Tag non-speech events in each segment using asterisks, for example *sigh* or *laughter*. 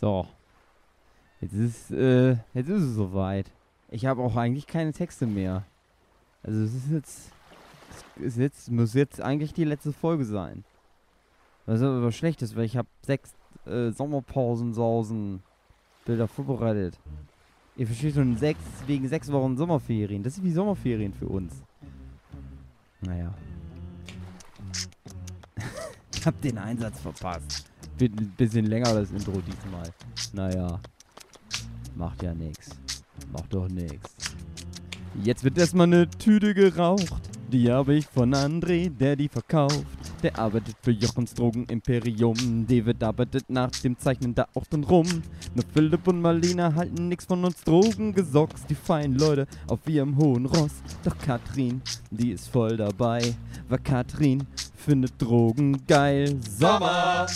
So. Jetzt ist, äh, jetzt ist es soweit. Ich habe auch eigentlich keine Texte mehr. Also es ist jetzt, es ist jetzt, muss jetzt eigentlich die letzte Folge sein. Was aber schlecht ist, weil ich habe sechs äh, Sommerpausensausen Bilder vorbereitet. Ihr versteht schon, sechs, wegen sechs Wochen Sommerferien. Das ist wie Sommerferien für uns. Naja. *laughs* ich hab den Einsatz verpasst. Ein bisschen länger das Intro diesmal. Naja. Macht ja nix. Macht doch nix. Jetzt wird erstmal eine Tüte geraucht. Die habe ich von André, der die verkauft. Der arbeitet für Jochens Drogenimperium. David arbeitet nach dem Zeichnen da auch drin rum. Nur Philipp und Marlina halten nix von uns Drogengesocks. Die feinen Leute auf ihrem hohen Ross. Doch Katrin, die ist voll dabei. Weil Katrin findet Drogen geil. Sommer,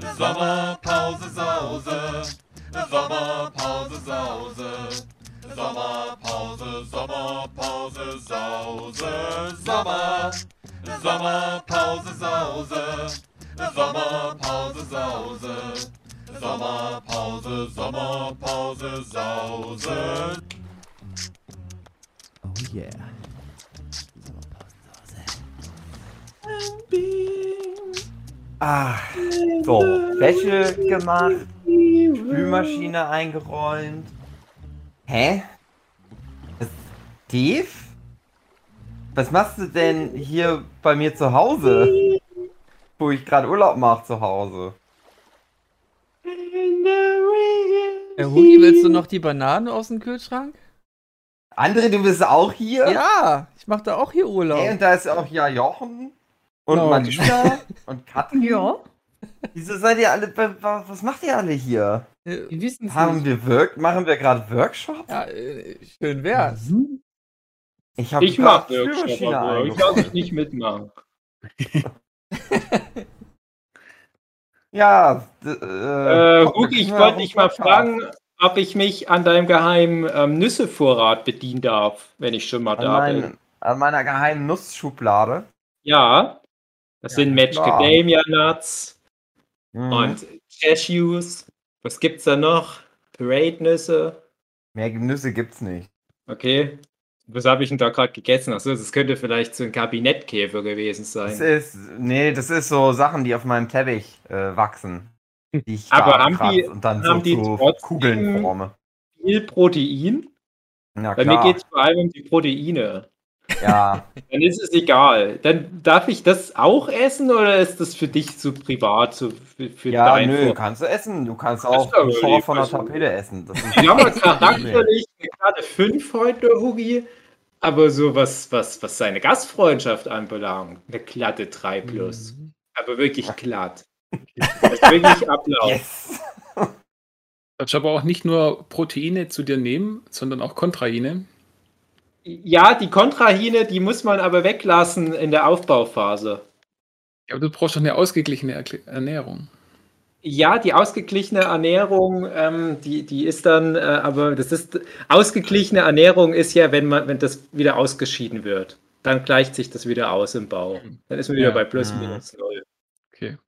Sommerpause Sause, Sommerpause Sause. Sommerpause, Sommerpause, Sause, Sommer, Sommerpause, Sause, Sommerpause, Sause, Sommerpause, Sommerpause, Sause. Oh yeah. Ah, so, Wäsche gemacht, Spülmaschine eingeräumt. Hä? Steve? Was machst du denn hier bei mir zu Hause? Wo ich gerade Urlaub mache zu Hause. Herr Hugi, willst du noch die Bananen aus dem Kühlschrank? André, du bist auch hier? Ja, ich mache da auch hier Urlaub. Hey, und da ist auch ja Jochen und Ja. Marlina *laughs* und Katrin. Ja. Wieso seid ihr alle, wa- was macht ihr alle hier? Äh, Wir wissen es Haben nicht. wir Work, machen wir gerade Workshop? Ja, äh, schön wär's. Ich habe Ich mach Workshop, aber ich darf ich nicht mitmachen. *laughs* Ja, Äh, guck, Hugi, ich wollte dich mal fragen, ob ich mich an deinem geheimen ähm, Nüssevorrat bedienen darf, wenn ich schon mal An, da bin. mein, an meiner geheimen Nussschublade. Ja, das Ja, sind. Macadamia Nuts Mhm. und Cashews. Was gibt's da noch? Parade-Nüsse. Mehr Nüsse gibt's nicht. Okay. Was habe ich denn da gerade gegessen? Achso, das könnte vielleicht so ein Kabinettkäfer gewesen Das sein. ist, nee, das ist so Sachen, die auf meinem Teppich äh, wachsen. Die ich Aber haben die- und dann haben so die trotzdem- Kugeln forme. Viel Protein. Na Bei klar. mir geht es vor allem um die Proteine. Ja, *laughs* Dann ist es egal. Dann darf ich das auch essen oder ist das für dich zu privat, so für, für ja, dein nö, Vor- kannst du essen. Du kannst auch einen Schor lieb, von der Tapete essen. Das ist Ich habe mal charakterlich eine gerade 5 heute, Hugi. Aber so was, was, was seine Gastfreundschaft anbelangt, eine glatte 3 plus. Mhm. Aber wirklich glatt. *laughs* Das ist wirklich Ablauf. Yes! Sollst aber auch nicht nur Proteine zu dir nehmen, sondern auch Kontraine. Ja, die Kontrahine, die muss man aber weglassen in der Aufbauphase. Ja, aber du brauchst doch eine ausgeglichene Erkl- Ernährung. Ja, die ausgeglichene Ernährung, ähm, die, die ist dann, äh, aber das ist, ausgeglichene Ernährung ist ja, wenn man, wenn das wieder ausgeschieden wird. Dann gleicht sich das wieder aus im Bauch. Dann ist man wieder Ja. bei plus Mhm. minus null. Okay.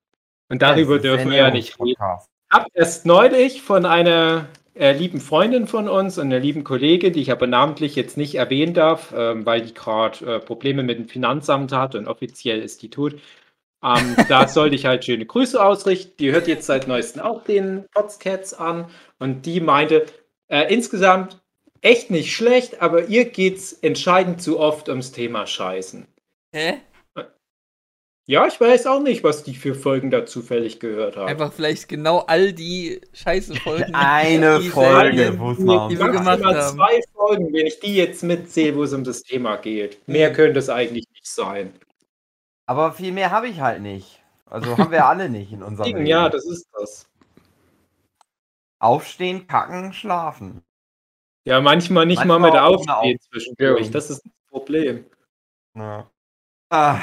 Und darüber dürfen wir ja nicht reden. Ernährungspodcast. habe erst neulich von einer äh, lieben Freundin von uns und einer lieben Kollegin, die ich aber namentlich jetzt nicht erwähnen darf, ähm, weil die gerade äh, Probleme mit dem Finanzamt hat und offiziell ist die tot. Ähm, da *laughs* sollte ich halt schöne Grüße ausrichten. Die hört jetzt seit neuestem auch den Potscats an und die meinte, äh, insgesamt echt nicht schlecht, aber ihr geht's entscheidend zu oft ums Thema Scheißen. Hä? Ja, ich weiß auch nicht, was die für Folgen da zufällig gehört haben. Einfach vielleicht genau all die scheiße Folgen. *laughs* Eine die Folge, wo es mal die wir gemacht haben. zwei Folgen, wenn ich die jetzt mitzähle, wo es um das Thema geht. Mehr könnte es eigentlich nicht sein. Aber viel mehr habe ich halt nicht. Also haben wir alle nicht in *laughs* unserem Leben. ja, das ist das. Aufstehen, kacken, schlafen. Ja, manchmal nicht Manchmal mal mit Aufstehen Auf- zwischendurch. Das ist das Problem. Ja. Ah,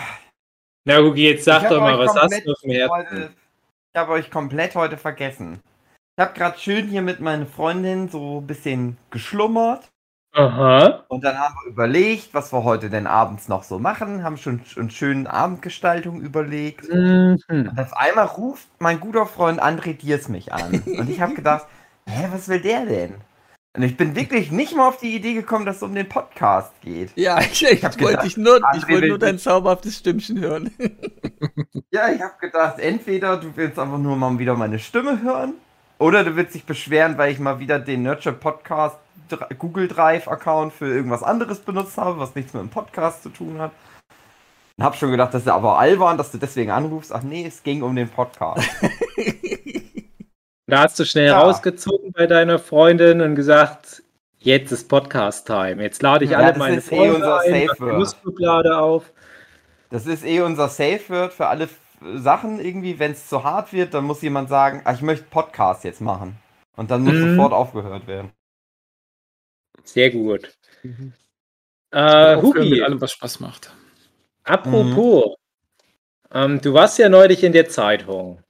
Na, Gugi, jetzt sag doch mal, was hast du auf dem Herzen? heute, ich habe euch komplett heute vergessen. Ich habe gerade schön hier mit meiner Freundin so ein bisschen geschlummert. Aha. Und dann haben wir überlegt, was wir heute denn abends noch so machen, haben schon eine schöne Abendgestaltung überlegt. Mhm. Und auf einmal ruft mein guter Freund André Diers mich an. Und ich habe gedacht, *laughs* hä, was will der denn? Und ich bin wirklich nicht mal auf die Idee gekommen, dass es um den Podcast geht. Ja, *laughs* ich, ich hab wollte gedacht, nur, ich wollte nur dein zauberhaftes Stimmchen hören. *laughs* Ja, ich habe gedacht, entweder du willst einfach nur mal wieder meine Stimme hören, oder du willst dich beschweren, weil ich mal wieder den Nurture Podcast Google Drive Account für irgendwas anderes benutzt habe, was nichts mit dem Podcast zu tun hat. Und hab schon gedacht, das ist aber albern, dass du deswegen anrufst. Ach nee, es ging um den Podcast. *laughs* Da hast du schnell Ja. rausgezogen bei deiner Freundin und gesagt, jetzt ist Podcast-Time. Jetzt lade ich Ja, alle meine eh Freunde unser ein. Nussschublade auf. Das ist eh unser Safe Word für alle Sachen irgendwie. Wenn es zu hart wird, dann muss jemand sagen, ah, ich möchte Podcast jetzt machen. Und dann muss Mhm. sofort aufgehört werden. Sehr gut. Mhm. Äh, Hugi, mit allem, was Spaß macht. apropos, ähm, du warst ja neulich in der Zeitung.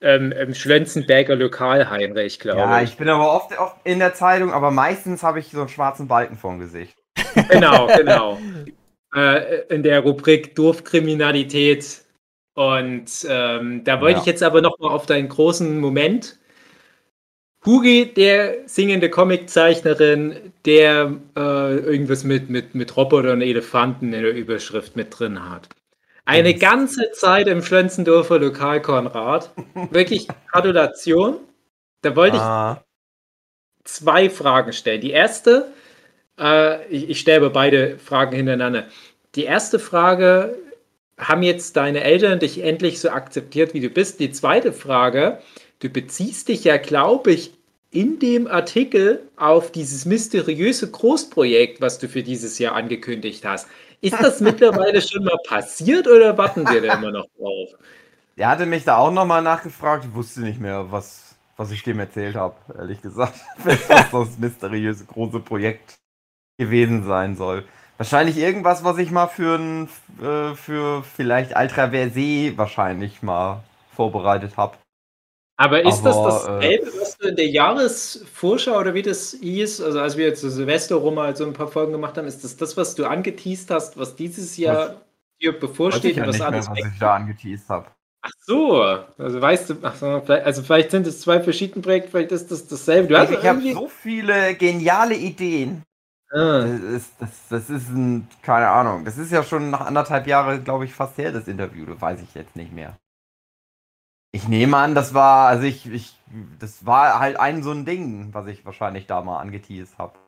Ähm, Im Schlönzenberger Lokal, Heinrich, glaube Ja, ich. ich bin aber oft, oft in der Zeitung, aber meistens habe ich so einen schwarzen Balken vorm Gesicht. *laughs* Genau, genau. äh, in der Rubrik Dorfkriminalität. Und ähm, da wollte Ja. ich jetzt aber noch mal auf deinen großen Moment. Hugi, der singende Comiczeichnerin, der äh, irgendwas mit, mit, mit Robotern und Elefanten in der Überschrift mit drin hat. Eine ganze Zeit im Schlönzendorfer Lokal Konrad. *laughs* Wirklich Gratulation. Da wollte ich Ah, zwei Fragen stellen. Die erste, äh, ich, ich stelle beide Fragen hintereinander. Die erste Frage, haben jetzt deine Eltern dich endlich so akzeptiert, wie du bist? Die zweite Frage, du beziehst dich ja, glaube ich, in dem Artikel auf dieses mysteriöse Großprojekt, was du für dieses Jahr angekündigt hast. Ist das mittlerweile schon mal passiert oder warten wir da immer noch drauf? der hatte mich da auch nochmal nachgefragt. Ich wusste nicht mehr, was, was ich dem erzählt habe, ehrlich gesagt. *laughs* was das mysteriöse große Projekt gewesen sein soll. Wahrscheinlich irgendwas, was ich mal für ein, äh, für vielleicht Ultraversé wahrscheinlich mal vorbereitet habe. Aber ist Aber, das dasselbe, was du in der Jahresvorschau oder wie das hieß, also als wir zu Silvester rum mal so ein paar Folgen gemacht haben, ist das das, was du angeteased hast, was dieses Jahr dir bevorsteht ja und was nicht mehr, was ich da angeteased habe. Ach so, also weißt du, ach so, vielleicht, also vielleicht sind es zwei verschiedene Projekte, vielleicht ist das dasselbe. Du hast Ich habe so viele geniale Ideen. Ah, Das ist, das, das ist ein, keine Ahnung, das ist ja schon nach anderthalb Jahren, glaube ich, fast her, das Interview, das weiß ich jetzt nicht mehr. Ich nehme an, das war, also ich, ich, das war halt ein so ein Ding, was ich wahrscheinlich da mal angeteased habe.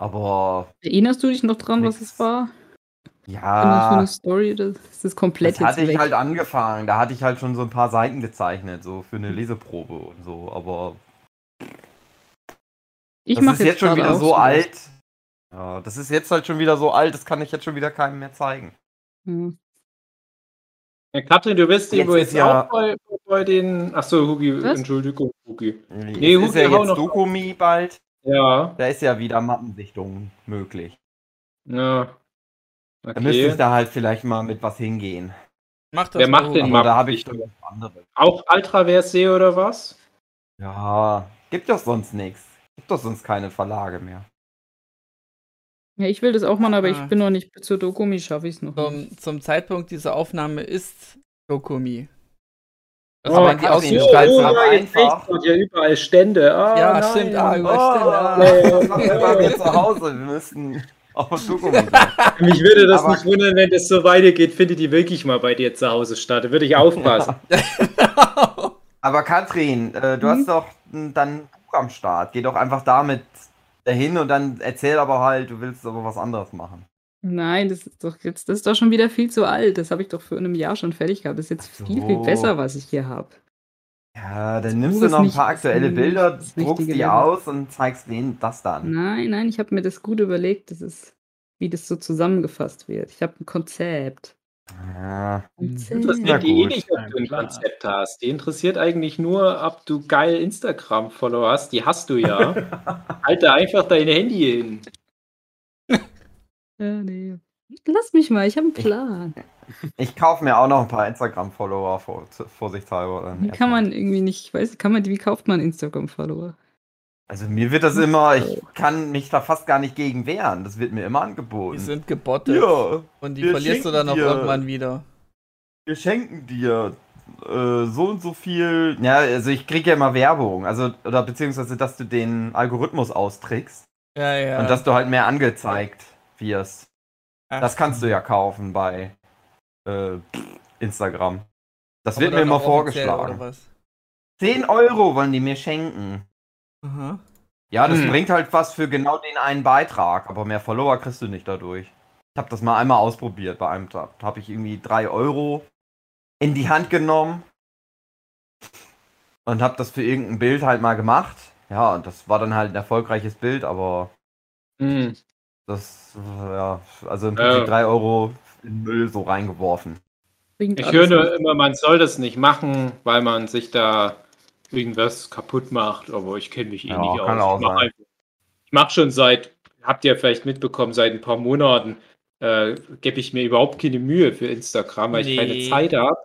Aber, Erinnerst du dich noch dran, was Nix. es war? Was ja, eine Story? Das ist das komplett das hatte jetzt ich weg. halt angefangen, da hatte ich halt schon so ein paar Seiten gezeichnet, so für eine Leseprobe und so, aber ich das ist jetzt schon gerade wieder so sowas. alt. Ja, das ist jetzt halt schon wieder so alt, das kann ich jetzt schon wieder keinem mehr zeigen. Ja. Ja, Katrin, du bist Jetzt jetzt ja- auch bei, bei den. Achso, Hugi, Was? Entschuldigung, Hugi. Nee, Nee, es ist Hugi, ja jetzt noch- Dokumi bald. Ja, Da ist ja wieder Mappensichtung möglich. ja. Da müsste ich Okay. da halt vielleicht mal mit was hingehen. Mach das Wer macht Hugo. den Aber da habe ich anderes. Auch Ultraversee oder was? Ja, gibt doch sonst nichts. Gibt doch sonst keine Verlage mehr. Ja, ich will das auch machen, aber Ah. ich bin noch nicht zur Dokumi, schaffe ich es noch. nicht. Zum, zum Zeitpunkt dieser Aufnahme ist Dokumi. Oh, Also wenn die schreibst oh, ja, jetzt einfach. ich ja überall Stände. Ah, Ja, nein. stimmt, ah, Oh, über- was machen wir bei mir zu Hause? Wir müssten auf Dokumi sein. *laughs* Mich würde das Aber- nicht wundern, wenn das so weitergeht, findet die wirklich mal bei dir zu Hause statt. Da würde ich aufpassen. *laughs* Aber Katrin, äh, du Mhm. hast doch m, dann ein Buch am Start. Geh doch einfach damit dahin und dann erzähl aber halt, du willst aber was anderes machen. Nein, das ist doch jetzt, das ist doch schon wieder viel zu alt. Das habe ich doch vor einem Jahr schon fertig gehabt. Das ist jetzt Ach viel, viel so. besser, was ich hier habe. Ja, dann nimmst du noch ein paar aktuelle Bilder, druckst die Level. aus und zeigst denen das dann. Nein, nein, ich habe mir das gut überlegt. Das ist, wie das so zusammengefasst wird. Ich habe ein Konzept. Ja. Konzept. Interessiert Na die eh nicht, ob du ein Klar. Konzept hast. Die interessiert eigentlich nur, ob du geil Instagram-Follower hast. Die hast du ja. *laughs* halt da einfach dein Handy hin. Ja, nee. Lass mich mal, ich habe einen Plan. Ich kaufe mir auch noch ein paar Instagram-Follower vor, vorsichtshalber. Dann Wie kann man irgendwie nicht, ich weiß, kann man, wie kauft man Instagram-Follower? Also mir wird das immer, ich kann mich da fast gar nicht gegen wehren. Das wird mir immer Die angeboten. sind gebottet. ja, Und die verlierst du dann auch dir- irgendwann wieder. wir schenken dir äh, so und so viel. Ja, also ich kriege ja immer Werbung. Also, oder beziehungsweise, dass du den Algorithmus austrickst Ja, ja. und dass du halt mehr angezeigt wirst. Ach, Das kannst du ja kaufen bei äh, Instagram. Das aber wird mir immer vorgeschlagen. Oder was? 10 Euro wollen die mir schenken. Aha. Ja, das Hm. bringt halt was für genau den einen Beitrag, aber mehr Follower kriegst du nicht dadurch. Ich habe das mal einmal ausprobiert bei einem Tag. Da habe ich irgendwie 3 Euro in die Hand genommen und habe das für irgendein Bild halt mal gemacht. Ja, und das war dann halt ein erfolgreiches Bild, aber Hm. das, äh, ja, also im. Prinzip 3 Euro in Müll so reingeworfen. Ich höre nur immer, man soll das nicht machen, weil man sich da irgendwas kaputt macht, aber ich kenne mich eh Ja, nicht kann aus. auch Ich mache ich mach schon seit, habt ihr vielleicht mitbekommen, seit ein paar Monaten äh, gebe ich mir überhaupt keine Mühe für Instagram, weil ich keine Nee. Zeit habe.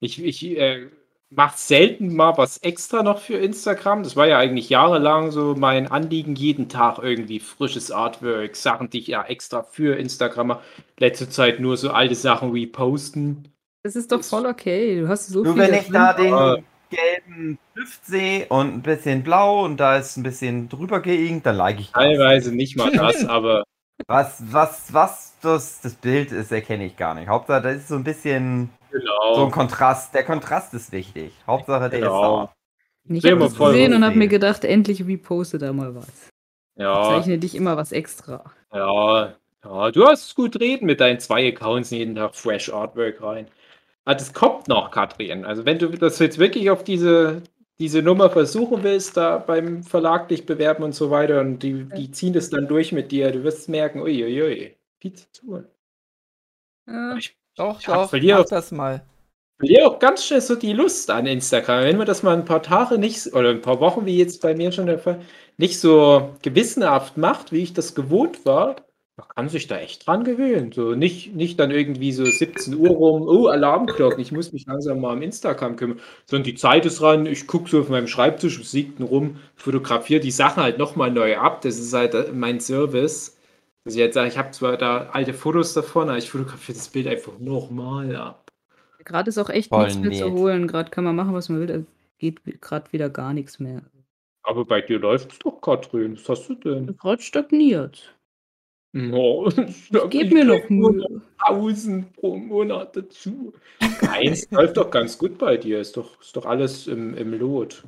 Ich, ich äh, mache selten mal was extra noch für Instagram. Das war ja eigentlich jahrelang so mein Anliegen, jeden Tag irgendwie frisches Artwork, Sachen, die ich ja extra für Instagram mache. Letzte Zeit nur so alte Sachen reposten. Das ist doch voll okay. Du hast so Nur viel. wenn ich da den gelben Stift sehe und ein bisschen blau und da ist ein bisschen drüber geinkt, dann like ich das. Teilweise nicht mal das, *laughs* aber Was, was, was das, das Bild ist, erkenne ich gar nicht. Hauptsache, da ist so ein bisschen so ein genau. Kontrast. Der Kontrast ist wichtig. Hauptsache, der Genau. ist Ich Sehen habe das gesehen und habe mir gedacht, endlich reposte da mal was. Ja, Zeichne dich immer was extra. ja, ja. Du hast gut reden mit deinen zwei Accounts jeden Tag Fresh Artwork rein. Ah, das kommt noch, Katrin. Also wenn du das jetzt wirklich auf diese, diese Nummer versuchen willst, da beim Verlag dich bewerben und so weiter und die, die ziehen das dann durch mit dir, du wirst merken, uiuiui, viel zu tun. Ja, Ich Doch, Ich doch, verliere- mach das mal. verliere auch ganz schnell so die Lust an Instagram. Wenn man das mal ein paar Tage nicht, oder ein paar Wochen, wie jetzt bei mir schon der Fall, nicht so gewissenhaft macht, wie ich das gewohnt war, man kann sich da echt dran gewöhnen. So nicht, nicht dann irgendwie so 17 Uhr rum, oh, Alarmglocken, ich muss mich langsam mal am Instagram kümmern, sondern die Zeit ist ran, ich gucke so auf meinem Schreibtisch, siegten rum, fotografiere die Sachen halt nochmal neu ab. Das ist halt äh, mein Service. Dass ich jetzt sage, ich habe zwar da alte Fotos davon, aber ich fotografiere das Bild einfach nochmal ab. Gerade ist auch echt Voll nichts mehr zu nett. holen. Gerade kann man machen, was man will. Da geht gerade wieder gar nichts mehr. Aber bei dir läuft es doch, Katrin. Was hast du denn? Gerade stagniert. No, *laughs* Gib mir noch Mühe. 1000 pro Monat dazu. Nein, es läuft doch ganz gut bei dir. Ist doch, ist doch alles im, im Lot.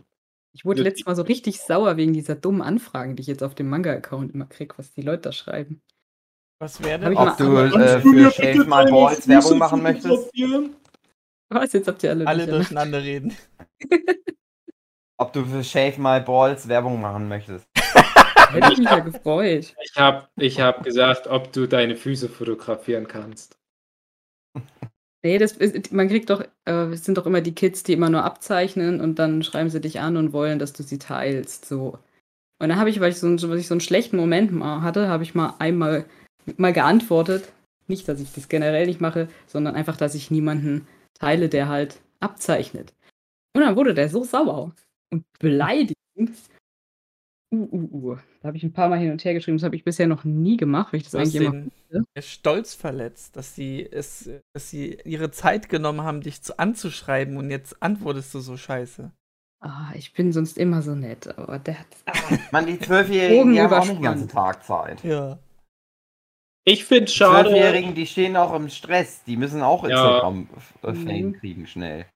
Ich wurde letztes Mal so richtig sauer wegen dieser dummen Anfragen, die ich jetzt auf dem Manga-Account immer kriege, was die Leute da schreiben. Was wäre Hab denn ich Ob mal- du äh, für Shave My Balls Werbung machen möchtest? Was? Jetzt habt ihr alle, alle durcheinander. durcheinander reden? Ob du für Shave My Balls Werbung machen möchtest? *laughs* Hätte ich mich ja gefreut. Ich habe ich hab gesagt, ob du deine Füße fotografieren kannst. Nee, das ist, man kriegt doch, äh, es sind doch immer die Kids, die immer nur abzeichnen und dann schreiben sie dich an und wollen, dass du sie teilst. So. Und dann habe ich, weil ich so, einen- weil ich so einen schlechten Moment mal hatte, habe ich mal einmal mal geantwortet. Nicht, dass ich das generell nicht mache, sondern einfach, dass ich niemanden teile, der halt abzeichnet. Und dann wurde der so sauer und beleidigend. Uh, uh, uh. Da habe ich ein paar Mal hin und her geschrieben. Das habe ich bisher noch nie gemacht, weil ich das Du eigentlich immer. Stolz verletzt, dass sie es, dass sie ihre Zeit genommen haben, dich zu anzuschreiben und jetzt antwortest du so scheiße. Ah, ich bin sonst immer so nett, aber der hat. Ah, Man, die Zwölfjährigen, die haben auch nicht den ganzen Tag Zeit. Ja. Ich finde Die schade. Zwölfjährigen, die stehen auch im Stress. Die müssen auch Ja. Instagram-Fame Mhm. kriegen schnell.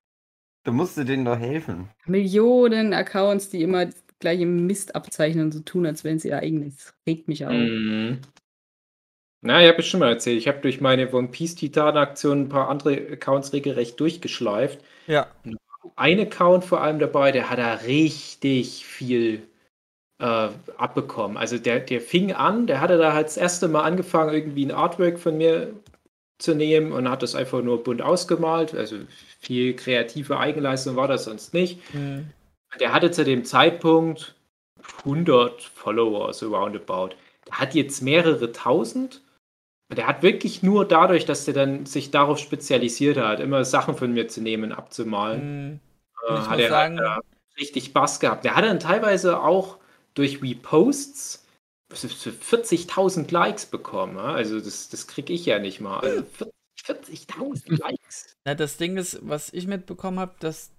Du musst denen doch helfen. Millionen Accounts, die immer das gleiche Mist abzeichnen und so tun, als wenn sie eigenes. Das regt mich auf. Mhm. Na, ich habe es schon mal erzählt. Ich habe durch meine One Piece Titan-Aktion ein paar andere Accounts regelrecht durchgeschleift. Ja. Ein Account vor allem dabei, der hat da richtig viel äh, abbekommen. Also der, der fing an, der hatte da halt das erste Mal angefangen, irgendwie ein Artwork von mir zu nehmen und hat das einfach nur bunt ausgemalt. Also viel kreative Eigenleistung war das sonst nicht. Hm. Der hatte zu dem Zeitpunkt 100 Follower, so roundabout. Der hat jetzt mehrere tausend. Und Der hat wirklich nur dadurch, dass der dann sich darauf spezialisiert hat, immer Sachen von mir zu nehmen abzumalen, Hm. äh, hat er sagen, halt, richtig Bass gehabt. Der hat dann teilweise auch durch Reposts was ist für 40.000 Likes bekommen. Also das, das kriege ich ja nicht mal. Also 40 40.000 Likes. Na, das Ding ist, was ich mitbekommen habe, dass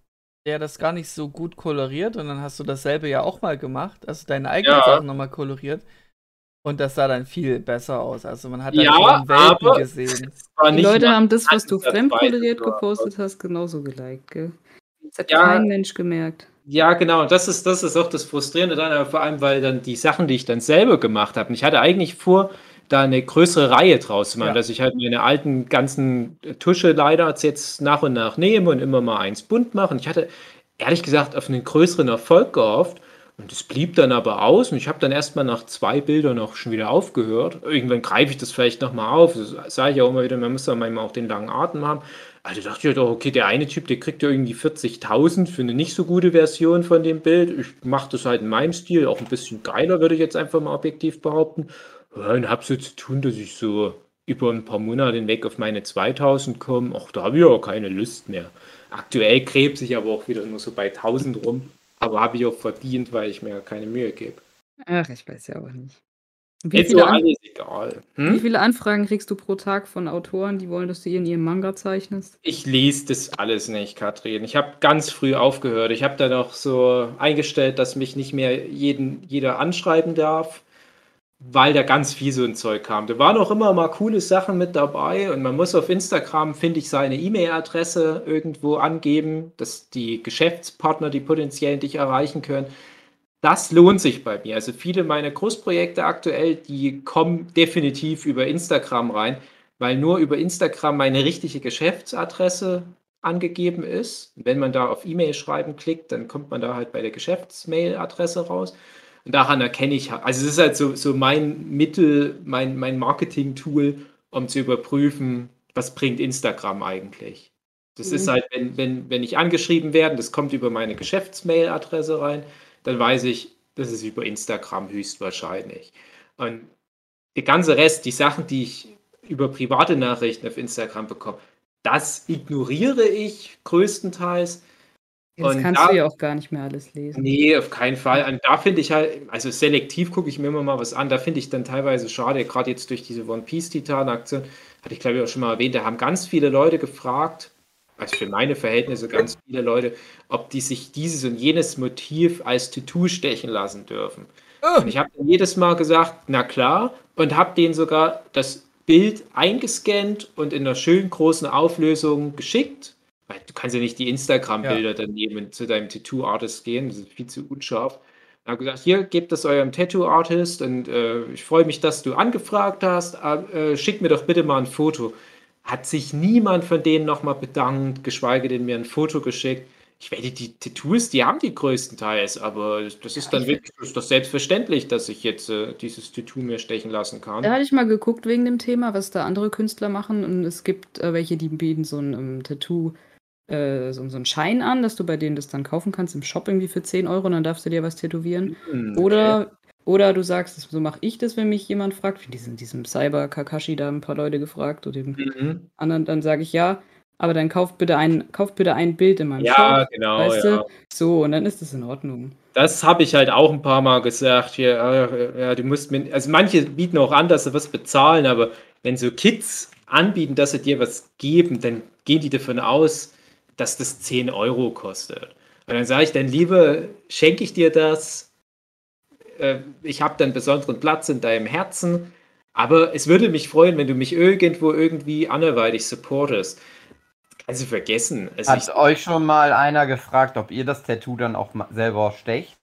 der das gar nicht so gut koloriert und dann hast du dasselbe ja auch mal gemacht, also deine eigenen Ja. Sachen nochmal koloriert und das sah dann viel besser aus. Also man hat dann Ja, schon Welten gesehen. Die Leute haben das, was du ansatzweise fremdkoloriert so. gepostet hast, genauso geliked, gell? Das hat Ja. kein Mensch gemerkt. Ja, genau. Und das ist, das ist auch das Frustrierende dann, aber vor allem, weil dann die Sachen, die ich dann selber gemacht habe, und ich hatte eigentlich vor, da eine größere Reihe draus zu machen, Ja. dass ich halt meine alten ganzen Tusche-Leider jetzt nach und nach nehme und immer mal eins bunt mache. Und ich hatte ehrlich gesagt auf einen größeren Erfolg gehofft. Und es blieb dann aber aus und ich habe dann erstmal nach zwei Bildern auch schon wieder aufgehört. Irgendwann greife ich das vielleicht nochmal auf. Das sage ich ja auch immer wieder, man muss dann manchmal auch den langen Atem haben. Also dachte ich halt auch, okay, der eine Typ, der kriegt ja irgendwie 40.000 für eine nicht so gute Version von dem Bild. Ich mache das halt in meinem Stil, auch ein bisschen geiler, würde ich jetzt einfach mal objektiv behaupten. Ja, und habe so zu tun, dass ich so über ein paar Monate hinweg auf meine 2000 komme. Ach, da habe ich auch keine Lust mehr. Aktuell krebs ich aber auch wieder nur so bei 1000 rum. Aber habe ich auch verdient, weil ich mir keine Mühe gebe. Ach, ich weiß ja auch nicht. Wie Jetzt viele, alles egal. wie Hm? viele Anfragen kriegst du pro Tag von Autoren, die wollen, dass du ihren, ihren Manga zeichnest? Ich lese das alles nicht, Katrin. Ich habe ganz früh aufgehört. Ich habe dann auch so eingestellt, dass mich nicht mehr jeden, jeder anschreiben darf, weil da ganz viel so ein Zeug kam. Da waren auch immer mal coole Sachen mit dabei und man muss auf Instagram, finde ich, seine E-Mail-Adresse irgendwo angeben, dass die Geschäftspartner, die potenziell dich erreichen können. Das lohnt sich bei mir. Also viele meiner Großprojekte aktuell, die kommen definitiv über Instagram rein, weil nur über Instagram meine richtige Geschäftsadresse angegeben ist. Wenn man da auf E-Mail schreiben klickt, dann kommt man da halt bei der Geschäftsmail-Adresse raus. Und daran erkenne ich, also es ist halt so, so mein Mittel, mein, mein Marketing-Tool, um zu überprüfen, was bringt Instagram eigentlich. Das ist Mhm. halt, wenn, wenn, wenn ich angeschrieben werde, das kommt über meine Geschäftsmail-Adresse rein, dann weiß ich, das ist über Instagram höchstwahrscheinlich. Und der ganze Rest, die Sachen, die ich über private Nachrichten auf Instagram bekomme, das ignoriere ich größtenteils. Das Und kannst da- du ja auch gar nicht mehr alles lesen. Nee, auf keinen Fall. Und da finde ich halt, also selektiv gucke ich mir immer mal was an. Da finde ich dann teilweise schade, gerade jetzt durch diese One Piece Titan Aktion, hatte ich glaube ich auch schon mal erwähnt, da haben ganz viele Leute gefragt, also für meine Verhältnisse ganz viele Leute, ob die sich dieses und jenes Motiv als Tattoo stechen lassen dürfen. Und ich habe dann jedes Mal gesagt, na klar, und habe denen sogar das Bild eingescannt und in einer schönen großen Auflösung geschickt. Weil du kannst ja nicht die Instagram-Bilder dann nehmen zu deinem Tattoo-Artist gehen, das ist viel zu unscharf. Ich habe gesagt, hier, gebt das eurem Tattoo-Artist und äh, ich freue mich, dass du angefragt hast. Äh, schick mir doch bitte mal ein Foto. Hat sich niemand von denen nochmal bedankt, geschweige denn mir ein Foto geschickt. Ich werde die Tattoos, die haben die größtenteils, aber das ist dann wirklich das ist doch selbstverständlich, dass ich jetzt äh, dieses Tattoo mir stechen lassen kann. Da hatte ich mal geguckt wegen dem Thema, was da andere Künstler machen. Und es gibt äh, welche, die bieten so ein ähm, Tattoo, äh, so, so einen Schein an, dass du bei denen das dann kaufen kannst im Shop irgendwie für 10 Euro und dann darfst du dir was tätowieren. Hm, Oder, oder du sagst, so mache ich das, wenn mich jemand fragt. Wie diesen, diesem Cyber Kakashi da haben ein paar Leute gefragt oder dem Mhm. anderen, dann sage ich ja, aber dann kauft bitte ein, kauft bitte ein Bild in meinem Ja, Shop. genau. weißt ja. du? So, und dann ist das in Ordnung. Das habe ich halt auch ein paar Mal gesagt. Hier, äh, ja, du musst mir, also manche bieten auch an, dass sie was bezahlen, aber wenn so Kids anbieten, dass sie dir was geben, dann gehen die davon aus, dass das 10 Euro kostet. Und dann sage ich, dann lieber schenke ich dir das. Äh, ich habe dann besonderen Platz in deinem Herzen. Aber es würde mich freuen, wenn du mich irgendwo irgendwie anderweitig supportest. Du vergessen. Also ich, Hat euch schon mal einer gefragt, ob ihr das Tattoo dann auch selber stecht?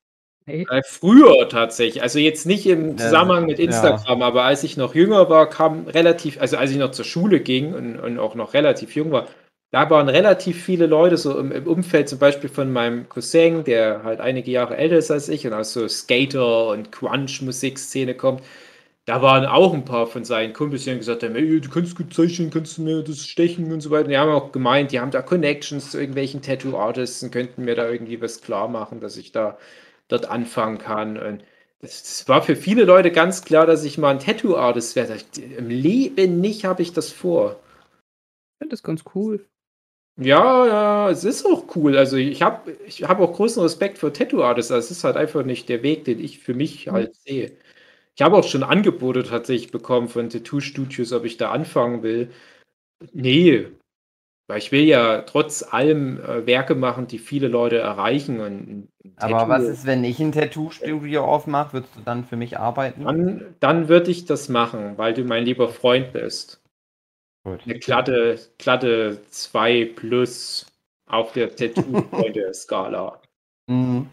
Hey. Äh, Früher tatsächlich, also jetzt nicht im Ja, Zusammenhang mit ja. Instagram, aber als ich noch jünger war, kam relativ, also als ich noch zur Schule ging und, und auch noch relativ jung war, da waren relativ viele Leute so im, im Umfeld, zum Beispiel von meinem Cousin, der halt einige Jahre älter ist als ich und aus so Skater- und Crunch-Musikszene kommt. Da waren auch ein paar von seinen Kumpels, die haben gesagt haben, ey, du kannst gut zeichnen, kannst du mir das stechen und so weiter. Und die haben auch gemeint, die haben da Connections zu irgendwelchen Tattoo-Artists und könnten mir da irgendwie was klar machen, dass ich da dort anfangen kann. Und das, war für viele Leute ganz klar, dass ich mal ein Tattoo-Artist werde. Im Leben nicht habe ich das vor. Ich finde das ganz cool. Ja, ja, es ist auch cool. Also ich habe ich hab auch großen Respekt für Tattoo-Artists. Es ist halt einfach nicht der Weg, den ich für mich halt sehe. Ich habe auch schon Angebote tatsächlich bekommen von Tattoo-Studios, ob ich da anfangen will. Nee, weil ich will ja trotz allem äh, Werke machen, die viele Leute erreichen. Und ein Aber was ist, wenn ich ein Tattoo-Studio aufmache? Würdest du dann für mich arbeiten? Dann, dann würde ich das machen, weil du mein lieber Freund bist. Gut. Eine glatte, glatte 2 plus auf der Tattoo-Freunde-Skala. Mhm.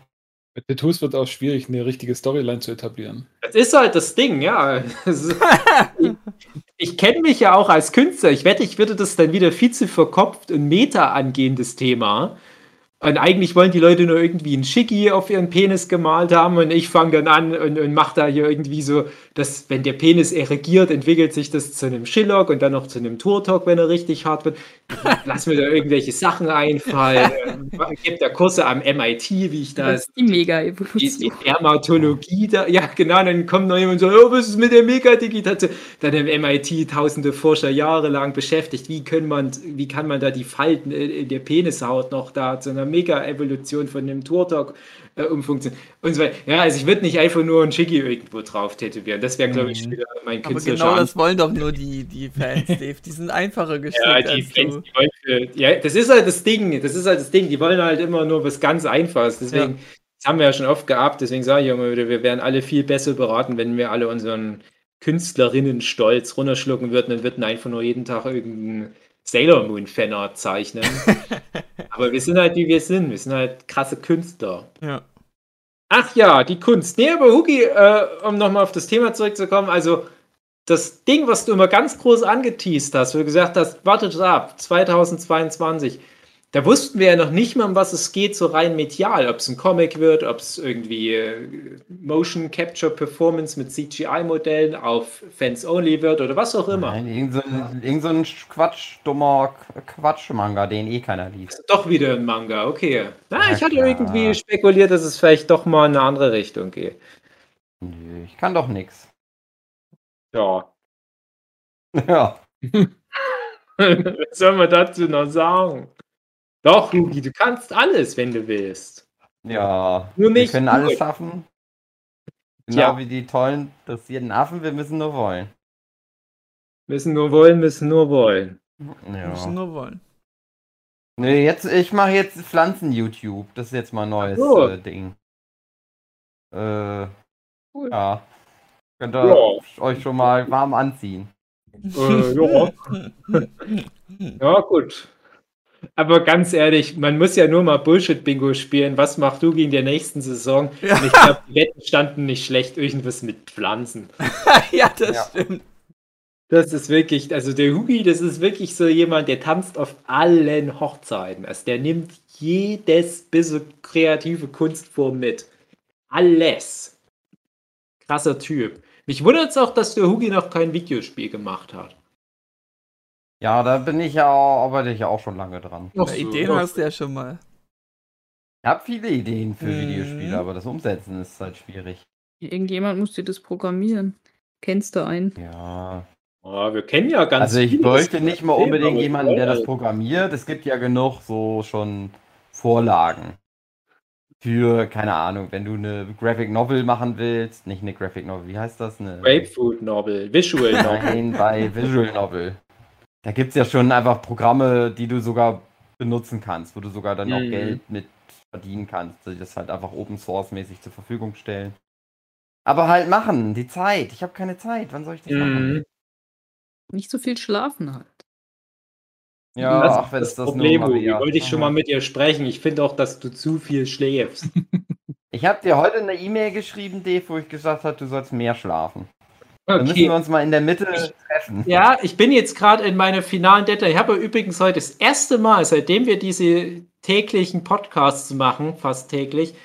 Mit Tattoos wird auch schwierig, eine richtige Storyline zu etablieren. Das ist halt das Ding, ja. Ich *laughs* ich kenne mich ja auch als Künstler. Ich wette, ich würde das dann wieder viel zu verkopft und meta angehendes Thema. Und eigentlich wollen die Leute nur irgendwie einen Schicki auf ihren Penis gemalt haben und ich fange dann an und, und mache da hier irgendwie so, dass wenn der Penis erregiert, entwickelt sich das zu einem Schillock und dann noch zu einem Turtok, wenn er richtig hart wird. Lass mir da irgendwelche Sachen einfallen. Gibt da Kurse am MIT, wie ich da Das ist die Mega-Evolution. die Dermatologie da, ja genau, dann kommt noch jemand und sagt, oh, was ist mit der Megadigitation? Dann im MIT tausende Forscher jahrelang beschäftigt, wie können man, wie kann man da die Falten in der Penishaut noch da zu einer Mega-Evolution von dem Turtok äh, umfunktionieren und so weiter. Ja, also ich würde nicht einfach nur ein Schicki irgendwo drauf tätowieren. Das wäre, glaube ich, Mhm. wieder mein Aber künstlerischer genau das wollen doch nur die, die Fans, *laughs* Dave. Die sind einfacher gestrickt Ja, die Fans, du. die wollen für, ja, das ist halt das Ding, das ist halt das Ding, die wollen halt immer nur was ganz Einfaches. Deswegen, das haben wir ja schon oft gehabt, deswegen sage ich immer wieder, wir wären alle viel besser beraten, wenn wir alle unseren Künstlerinnen-Stolz runterschlucken würden und würden einfach nur jeden Tag irgendeinen Sailor Moon-Fanart zeichnen. *laughs* Aber wir sind halt, wie wir sind. Wir sind halt krasse Künstler. Ja. Ach ja, die Kunst. Nee, aber Hugi, äh, um nochmal auf das Thema zurückzukommen, also das Ding, was du immer ganz groß angeteased hast, wo du gesagt hast, wartet ab, 2022, da wussten wir ja noch nicht mal, um was es geht, so rein medial, ob es ein Comic wird, ob es irgendwie äh, Motion Capture Performance mit CGI-Modellen auf Fans Only wird oder was auch immer. Nein, irgend so ein, irgend so ein Quatsch, dummer Qu- Quatsch-Manga, den eh keiner liest. Doch wieder ein Manga, okay. Na, ich hatte klar. irgendwie spekuliert, dass es vielleicht doch mal in eine andere Richtung geht. Nö, ich kann doch nix. Ja. Ja. *laughs* Was soll man dazu noch sagen? Doch, Hugi, du kannst alles, wenn du willst. Ja. Nur Wir nicht können gut. alles schaffen. Genau Tja. wie die tollen, dressierten Affen, wir müssen nur wollen. Müssen nur wollen, müssen nur wollen. Müssen Ja. nur wollen. Nee, jetzt, ich mache jetzt Pflanzen-YouTube. Das ist jetzt mal ein neues so. äh, Ding. Äh, Cool. ja. Könnt ihr Ja. euch schon mal warm anziehen. Äh, ja. *laughs* ja, gut. Aber ganz ehrlich, man muss ja nur mal Bullshit-Bingo spielen. Was macht Hugi in der nächsten Saison? Ja. Und ich glaube, die Wetten standen nicht schlecht. Irgendwas mit Pflanzen. *laughs* ja, das Ja. stimmt. Das ist wirklich, also der Hugi, das ist wirklich so jemand, der tanzt auf allen Hochzeiten. Also der nimmt jedes bisschen kreative Kunstform mit. Alles. Krasser Typ. Mich wundert es auch, dass der Hugi noch kein Videospiel gemacht hat. Ja, da bin ich ja, arbeite ich ja auch schon lange dran. Ach Na, so, Ideen hast du ja schon mal. Ich habe viele Ideen für Mhm. Videospiele, aber das Umsetzen ist halt schwierig. Irgendjemand muss dir das programmieren. Kennst du einen? Ja. Oh, wir kennen ja ganz Also ich bräuchte nicht mal unbedingt jemanden, der das programmiert. Es gibt ja genug so schon Vorlagen. Für, keine Ahnung, wenn du eine Graphic Novel machen willst, nicht eine Graphic Novel, wie heißt das? Eine, Grapefruit Novel, Visual *laughs* Novel. Nein, bei Visual Novel. Da gibt es ja schon einfach Programme, die du sogar benutzen kannst, wo du sogar dann auch Mhm. Geld mit verdienen kannst, die das halt einfach Open Source mäßig zur Verfügung stellen. Aber halt machen, die Zeit. Ich habe keine Zeit. Wann soll ich das machen? Mhm. Nicht so viel schlafen halt. Ja, das ach, ist wenn das es das Problem, nur. Maria. Wollte ich schon mal mit dir sprechen. Ich finde auch, dass du zu viel schläfst. *laughs* Ich habe dir heute eine E-Mail geschrieben, Dave, wo ich gesagt habe, du sollst mehr schlafen. Dann müssen wir uns mal in der Mitte treffen. Ja, ich bin jetzt gerade in meiner finalen Deadline. Ich habe übrigens heute das erste Mal, seitdem wir diese täglichen Podcasts machen, fast täglich,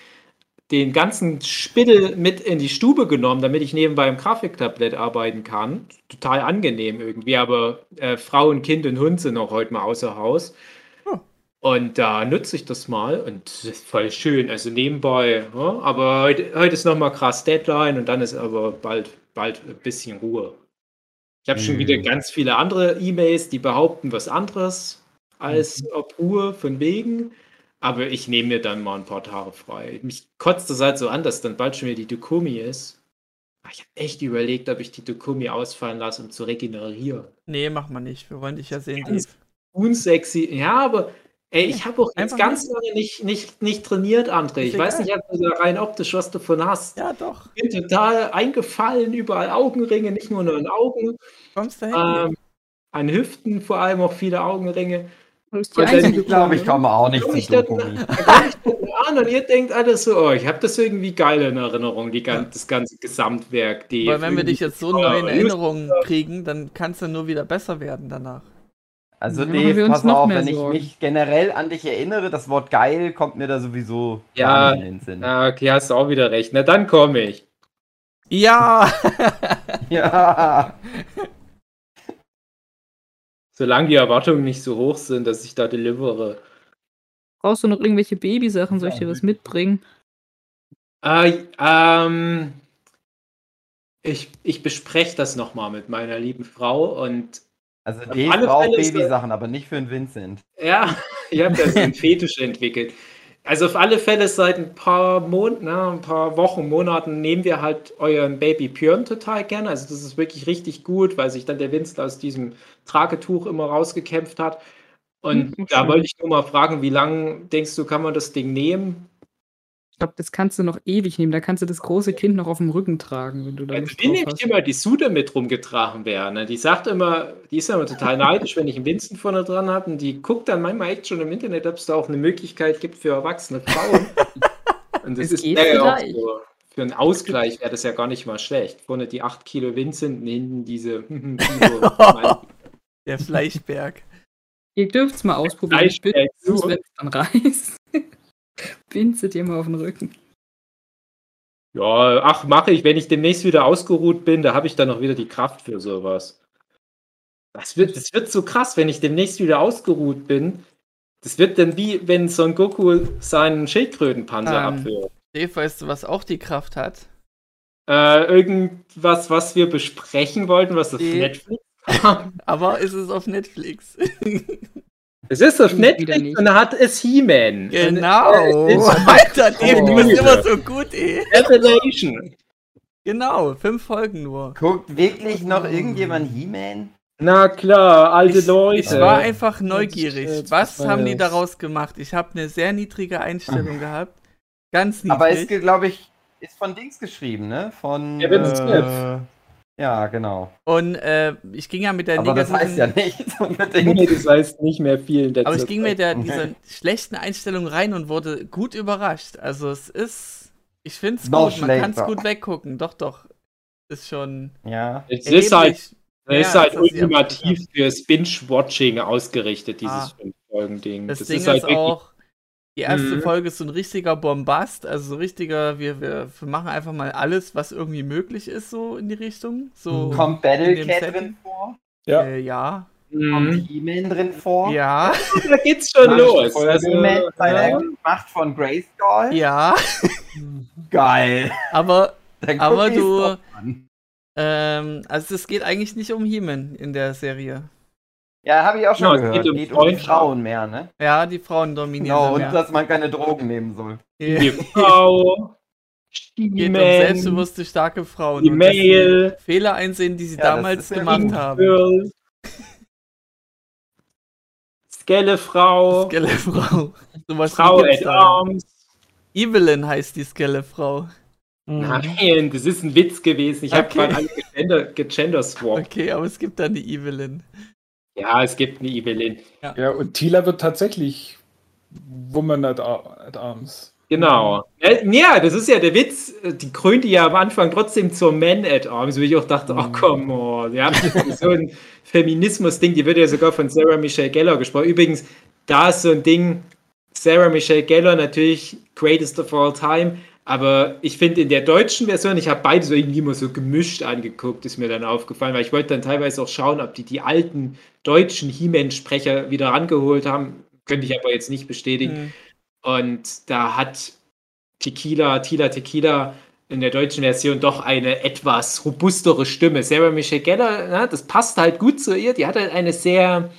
den ganzen Spittel mit in die Stube genommen, damit ich nebenbei im Grafiktablett arbeiten kann. Total angenehm irgendwie, aber äh, Frau und Kind und Hund sind auch heute mal außer Haus. Hm. Und da nutze ich das mal und das ist voll schön. Also nebenbei, ja, aber heute, heute ist nochmal krass Deadline und dann ist aber bald, bald ein bisschen Ruhe. Ich habe schon wieder ganz viele andere E-Mails, die behaupten was anderes. als ob Ruhe von wegen. Aber ich nehme mir dann mal ein paar Tage frei. Mich kotzt das halt so an, dass dann bald schon wieder die Dokumi ist. Ah, Ich habe echt überlegt, ob ich die Dokumi ausfallen lasse, um zu regenerieren. Nee, mach mal nicht. Wir wollen dich ja sehen, Ganz-. Unsexy. Ja, aber ey, ich habe auch jetzt ganz lange nicht, nicht, nicht trainiert, André. Ich weiß nicht, ob du da rein optisch was davon hast. Ja, doch. Ich bin total eingefallen, überall Augenringe, nicht nur nur in Augen, Kommst dahin? ähm, an Hüften vor allem auch viele Augenringe. Du Und dann- Ich glaube, ich komme auch nicht ich dann, *laughs* an und ihr denkt alles so, oh, ich habe das irgendwie geil in Erinnerung, die, gan- das ganze Gesamtwerk. Die Weil wenn wir dich jetzt so neu in Erinnerung kriegen, dann kann es ja nur wieder besser werden danach. Also Dann Dave, wir uns pass noch auf, mehr wenn ich Sorgen. mich generell an dich erinnere, das Wort geil kommt mir da sowieso Ja. in den Sinn. Ja, okay, hast du auch wieder recht. Na, dann komme ich. Ja! *laughs* Ja. *laughs* Solange die Erwartungen nicht so hoch sind, dass ich da delivere. Brauchst du noch irgendwelche Babysachen? Soll ich dir was mitbringen? Äh, ähm, ich, ich bespreche das nochmal mit meiner lieben Frau und Also Auf Dave alle braucht Babysachen, aber nicht für einen Vincent. ja, *laughs* ich habe da so einen Fetisch entwickelt. Also auf alle Fälle seit ein paar Monaten, na, ein paar Wochen, Monaten nehmen wir halt euren Baby Björn total gerne. Also das ist wirklich richtig gut, weil sich dann der Winston aus diesem Tragetuch immer rausgekämpft hat. Und *laughs* da schön. wollte ich nur mal fragen, wie lange denkst du, kann man das Ding nehmen? Ich glaube, das kannst du noch ewig nehmen. Da kannst du das große Kind noch auf dem Rücken tragen, wenn du da Also die nehme ich immer, die Sude mit rumgetragen wäre. Ne? Die sagt immer, die ist immer total neidisch, wenn ich einen Winston vorne dran habe. Und die guckt dann manchmal echt schon im Internet, ob es da auch eine Möglichkeit gibt für erwachsene Frauen. *laughs* Und das Es ist ja auch so. Für einen Ausgleich wäre das ja gar nicht mal schlecht. Vorne die 8 Kilo Vincent, und hinten diese *laughs* Kilo. Der Fleischberg. Ihr dürft es mal ausprobieren. Wenn es dann reißt. Bindet dir mal auf den Rücken. Ja, ach, mache ich, wenn ich demnächst wieder ausgeruht bin, da habe ich dann noch wieder die Kraft für sowas. Das wird, das wird so krass, wenn ich demnächst wieder ausgeruht bin. Das wird dann wie, wenn Son Goku seinen Schildkrötenpanzer Ähm. abwirft. Dave, weißt du, was auch die Kraft hat? Äh, irgendwas, was wir besprechen wollten, was auf Netflix. *laughs* Aber ist es auf Netflix? *laughs* Es ist auf Netflix und da hat es He-Man. Genau. Äh, Alter, Dave, du Oh. bist immer so gut, ey. Revelation. Genau, fünf Folgen nur. Guckt wirklich noch irgendjemand He-Man? Na klar, alte Ich, Leute. ich war einfach neugierig. jetzt Was weiß. haben die daraus gemacht? Ich habe eine sehr niedrige Einstellung gehabt. Ganz Aber es, niedrig. glaube ich, ist von Dings geschrieben, ne? Von. Kevin äh, Smith. Ja, genau. Und äh, ich ging ja mit der Aber das heißt ja negativen. unbedingt. Nee, das heißt nicht mehr viel in der Aber ich ging mit der, dieser schlechten Einstellung rein und wurde gut überrascht. Also es ist. Ich finde es gut, man kann es schlechter. gut weggucken. Doch, doch. Ist schon. Ja. Es ist halt, es ist halt ultimativ fürs Binge-Watching ausgerichtet, dieses Ah. Fünf-Folgen-Ding. Das, Das, Ding ist ist, halt wirklich. auch, die erste Mhm. Folge ist so ein richtiger Bombast, also so richtiger, wir, wir, wir machen einfach mal alles, was irgendwie möglich ist, so in die Richtung. So, Kommt in Battle dem Cat Setting? drin vor? Ja. äh, ja. Mhm. Kommt He-Man drin vor? Ja, *laughs* Da geht's schon Macht los. Also, He-Man seine ja. Macht von Grayskull? ja, *laughs* Geil. aber, aber du, ähm, also es geht eigentlich nicht um He-Man in der Serie. Ja, habe ich auch schon Ja, es gehört. geht um geht um die. Frauen mehr, ne? Ja, die Frauen dominieren Genau, da und dass man keine Drogen nehmen soll. Die *laughs* Frau, geht um selbstbewusste, starke Frauen. die Mail, Fehler einsehen, die sie Ja, damals ja gemacht haben. Skelle-Frau, Skellefrau. Sowas Frau *laughs* at da. Arms. Evelyn heißt die Skellefrau. Nein, das ist ein Witz gewesen. Ich habe Okay. gerade alle gegender, gegenderswapped. Okay, aber es gibt dann die Evelyn. Ja, es gibt eine Evelyn. Ja, und Tila wird tatsächlich Woman at, at Arms. Genau. Ja, ja, das ist ja der Witz. Die krönte ja am Anfang trotzdem zur Man at Arms, wo ich auch dachte, oh come on. Ja, *laughs* so ein Feminismus-Ding, die wird ja sogar von Sarah Michelle Gellar gesprochen. Übrigens, da ist so ein Ding, Sarah Michelle Gellar natürlich greatest of all time, aber ich finde in der deutschen Version, ich habe beide so irgendwie immer so gemischt angeguckt, ist mir dann aufgefallen, weil ich wollte dann teilweise auch schauen, ob die die alten deutschen He-Man-Sprecher wieder rangeholt haben. Könnte ich aber jetzt nicht bestätigen. Hm. Und da hat Tequila, Tila Tequila in der deutschen Version doch eine etwas robustere Stimme. Sarah Michelle Gellar, na, das passt halt gut zu ihr. Die hat halt eine sehr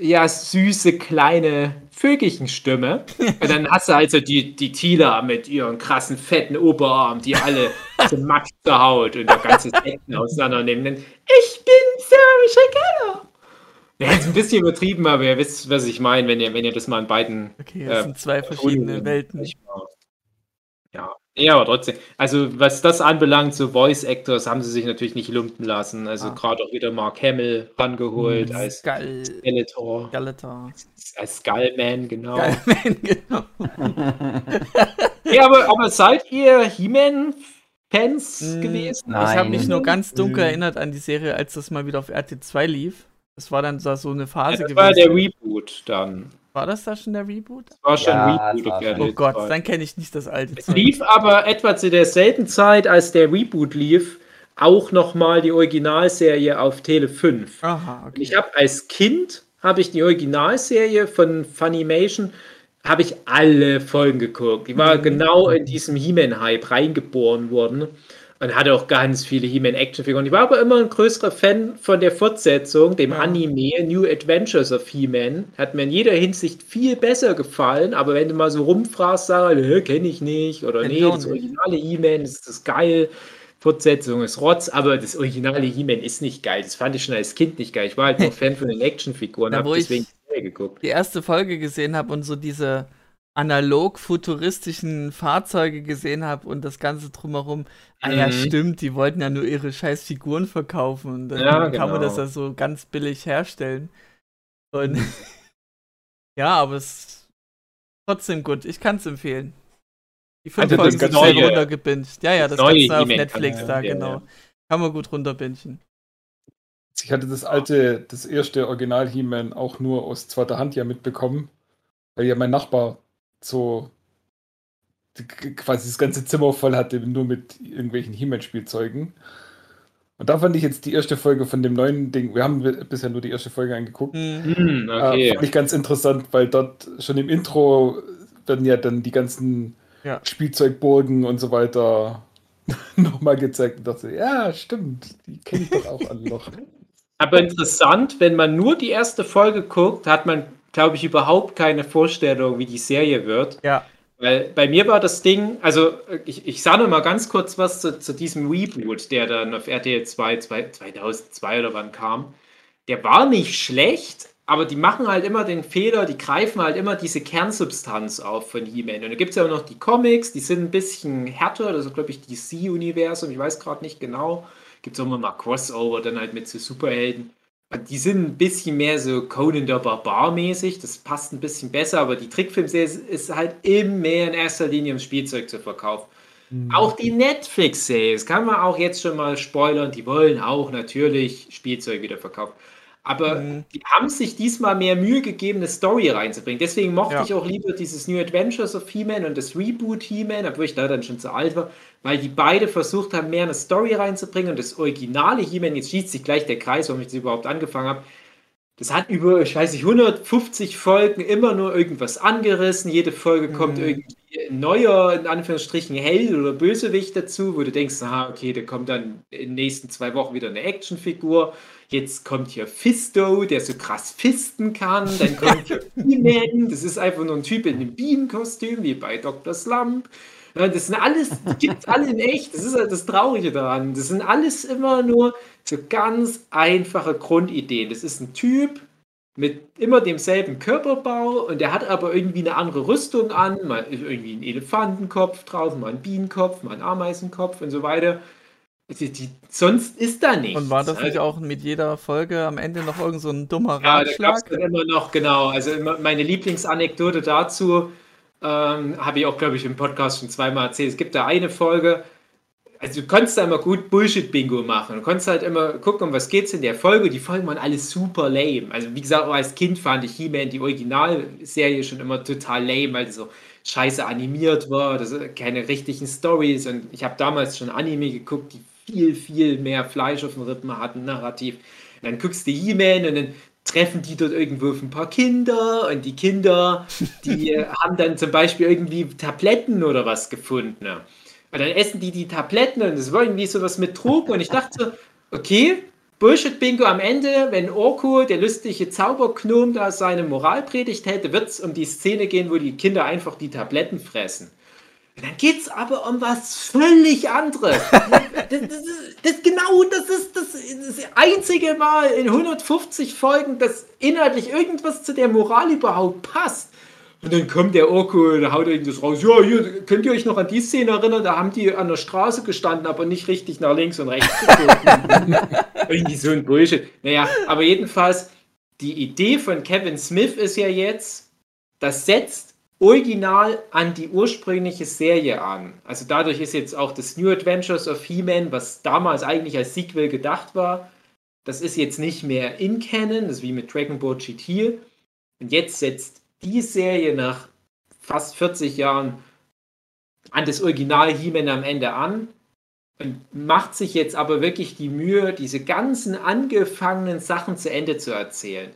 ja, süße, kleine Vögelchenstimme. *laughs* Und dann hast du also die, die Tila mit ihren krassen, fetten Oberarm, die alle zum Max zur Haut und der ganze Sekten auseinandernehmen. Dann, ich bin Sarah Shakella. Ja, ist ein bisschen übertrieben, aber ihr wisst, was ich meine, wenn ihr, wenn ihr das mal in beiden. Okay, das äh, sind zwei verschiedene Welten. Ja. Aber trotzdem. Also, was das anbelangt, so Voice Actors haben sie sich natürlich nicht lumpen lassen. Also, Ah. gerade auch wieder Mark Hamill rangeholt als Skull. Skeletor, Skeletor. als Skullman, genau. Geil, man, *laughs* genau. *laughs* Ja, aber, aber seid ihr He-Man-Fans Mm, gewesen? Ich habe Nein. mich nur ganz dunkel Mhm. erinnert an die Serie, als das mal wieder auf RT2 lief. Das war dann so eine Ja, Phase das war der gewesen. Reboot dann. War das da schon der Reboot? Das war schon Ja, ein Reboot war schon. Oh Gott, 2. dann kenne ich nicht das alte Es lief aber etwa zu derselben Zeit, als der Reboot lief, auch nochmal die Originalserie auf Tele 5. Aha, Und okay. Ich habe als Kind habe ich die Originalserie von Funimation habe ich alle Folgen geguckt. Die war Mhm. genau in diesem He-Man-Hype reingeboren worden und hatte auch ganz viele He-Man-Actionfiguren. Ich war aber immer ein größerer Fan von der Fortsetzung, dem Ja. Anime New Adventures of He-Man. Hat mir in jeder Hinsicht viel besser gefallen, aber wenn du mal so rumfragst, sag ich, kenne ich nicht oder nee, ich das nicht. originale He-Man, das ist geil. Fortsetzung ist Rotz, aber das originale He-Man ist nicht geil. Das fand ich schon als Kind nicht geil. Ich war halt nur *laughs* Fan von den Actionfiguren, habe ich- deswegen die Serie geguckt. die erste Folge gesehen habe und so diese analog futuristischen Fahrzeuge gesehen habe und das Ganze drumherum. Ah ja, Mhm. stimmt, die wollten ja nur ihre scheiß Figuren verkaufen und dann Ja, kann man das genau. ja so ganz billig herstellen. Und *laughs* ja, aber es ist trotzdem gut. Ich kann es empfehlen. Die fünf Also Folgen sind neue- schnell runtergebinged. Ja, ja, das kannst du auf Netflix da, genau. ja. Kann man gut runterbingen. Ich hatte das alte, das erste Original He-Man auch nur aus zweiter Hand ja mitbekommen, weil ja mein Nachbar so quasi das ganze Zimmer voll hatte, nur mit irgendwelchen He-Man-Spielzeugen. Und da fand ich jetzt die erste Folge von dem neuen Ding, wir haben bisher nur die erste Folge angeguckt, Hm. Hm, äh, okay. fand ich ganz interessant, weil dort schon im Intro werden ja dann die ganzen Ja. Spielzeugburgen und so weiter *laughs* nochmal gezeigt und dachte, ja, stimmt, die kenne ich doch auch alle noch. Aber interessant, wenn man nur die erste Folge guckt, hat man, glaube ich, überhaupt keine Vorstellung, wie die Serie wird. Ja, Weil bei mir war das Ding, also äh, ich, ich sage noch mal ganz kurz was zu, zu diesem Reboot, der dann auf RTL 2, 2 2002 oder wann kam. Der war nicht schlecht, aber die machen halt immer den Fehler, die greifen halt immer diese Kernsubstanz auf von He-Man. Und da gibt es ja auch noch die Comics, die sind ein bisschen härter, das ist glaube ich DC-Universum, ich weiß gerade nicht genau. Gibt es auch immer mal Crossover, dann halt mit so Superhelden. Die sind ein bisschen mehr so Conan der Barbar mäßig, das passt ein bisschen besser, aber die Trickfilmserie ist halt immer mehr in erster Linie um Spielzeug zu verkaufen. Auch die Netflix-Serie, das kann man auch jetzt schon mal spoilern, die wollen auch natürlich Spielzeug wieder verkaufen. Aber Mhm. die haben sich diesmal mehr Mühe gegeben, eine Story reinzubringen. Deswegen mochte Ja. ich auch lieber dieses New Adventures of He-Man und das Reboot He-Man, obwohl ich da dann schon zu alt war, weil die beide versucht haben, mehr eine Story reinzubringen und das originale He-Man, jetzt schließt sich gleich der Kreis, warum ich das überhaupt angefangen habe, das hat über, ich weiß nicht, 150 Folgen immer nur irgendwas angerissen. Jede Folge kommt Mhm. irgendwie ein neuer, in Anführungsstrichen, Held oder Bösewicht dazu, wo du denkst, aha, okay, da kommt dann in den nächsten zwei Wochen wieder eine Actionfigur. Jetzt kommt hier Fisto, der so krass fisten kann. Dann kommt hier *laughs* He-Man, das ist einfach nur ein Typ in einem Bienenkostüm, wie bei Dr. Slump. Das sind alles, die gibt es alle in echt. Das ist halt das Traurige daran. Das sind alles immer nur so ganz einfache Grundideen. Das ist ein Typ mit immer demselben Körperbau und der hat aber irgendwie eine andere Rüstung an. Mal irgendwie ein Elefantenkopf drauf, mal ein Bienenkopf, mal ein Ameisenkopf und so weiter. Die, die, sonst ist da nichts. und war das nicht Also- auch mit jeder Folge am Ende noch irgend so ein dummer ja, da es Ratschlag? dann immer noch, genau. Also meine Lieblingsanekdote dazu ähm, habe ich auch, glaube ich, im Podcast schon zweimal erzählt. Es gibt da eine Folge, also du konntest da immer gut Bullshit-Bingo machen. Du konntest halt immer gucken, um was geht's in der Folge. Die Folgen waren alles super lame. Also wie gesagt, auch als Kind fand ich He-Man, die Originalserie, schon immer total lame, weil die so scheiße animiert war, das keine richtigen Stories. Und ich habe damals schon Anime geguckt, die viel, viel mehr Fleisch auf den Rippen hatten, narrativ. Und dann guckst du He-Man und dann treffen die dort irgendwo auf ein paar Kinder und die Kinder, die *laughs* haben dann zum Beispiel irgendwie Tabletten oder was gefunden. ne? Und dann essen die die Tabletten und es war irgendwie sowas mit Drogen und ich dachte so, okay, Bullshit-Bingo am Ende, wenn Orko, der lustige Zauberknurm, da seine Moralpredigt hätte, wird es um die Szene gehen, wo die Kinder einfach die Tabletten fressen. Und dann geht es aber um was völlig anderes. *laughs* das, das, das genau, das ist das, das einzige Mal in 150 Folgen, dass inhaltlich irgendwas zu der Moral überhaupt passt. Und dann kommt der Orko, da haut das raus. Ja, hier, könnt ihr euch noch an die Szene erinnern? Da haben die an der Straße gestanden, aber nicht richtig nach links und rechts geguckt. *laughs* Irgendwie so ein Bullshit. Naja, aber jedenfalls, die Idee von Kevin Smith ist ja jetzt, das setzt original an die ursprüngliche Serie an. Also dadurch ist jetzt auch das New Adventures of He-Man, was damals eigentlich als Sequel gedacht war, das ist jetzt nicht mehr in Canon, das ist wie mit Dragon Ball GT. Und jetzt setzt die Serie nach fast 40 Jahren an das Original He-Man am Ende an und macht sich jetzt aber wirklich die Mühe, diese ganzen angefangenen Sachen zu Ende zu erzählen.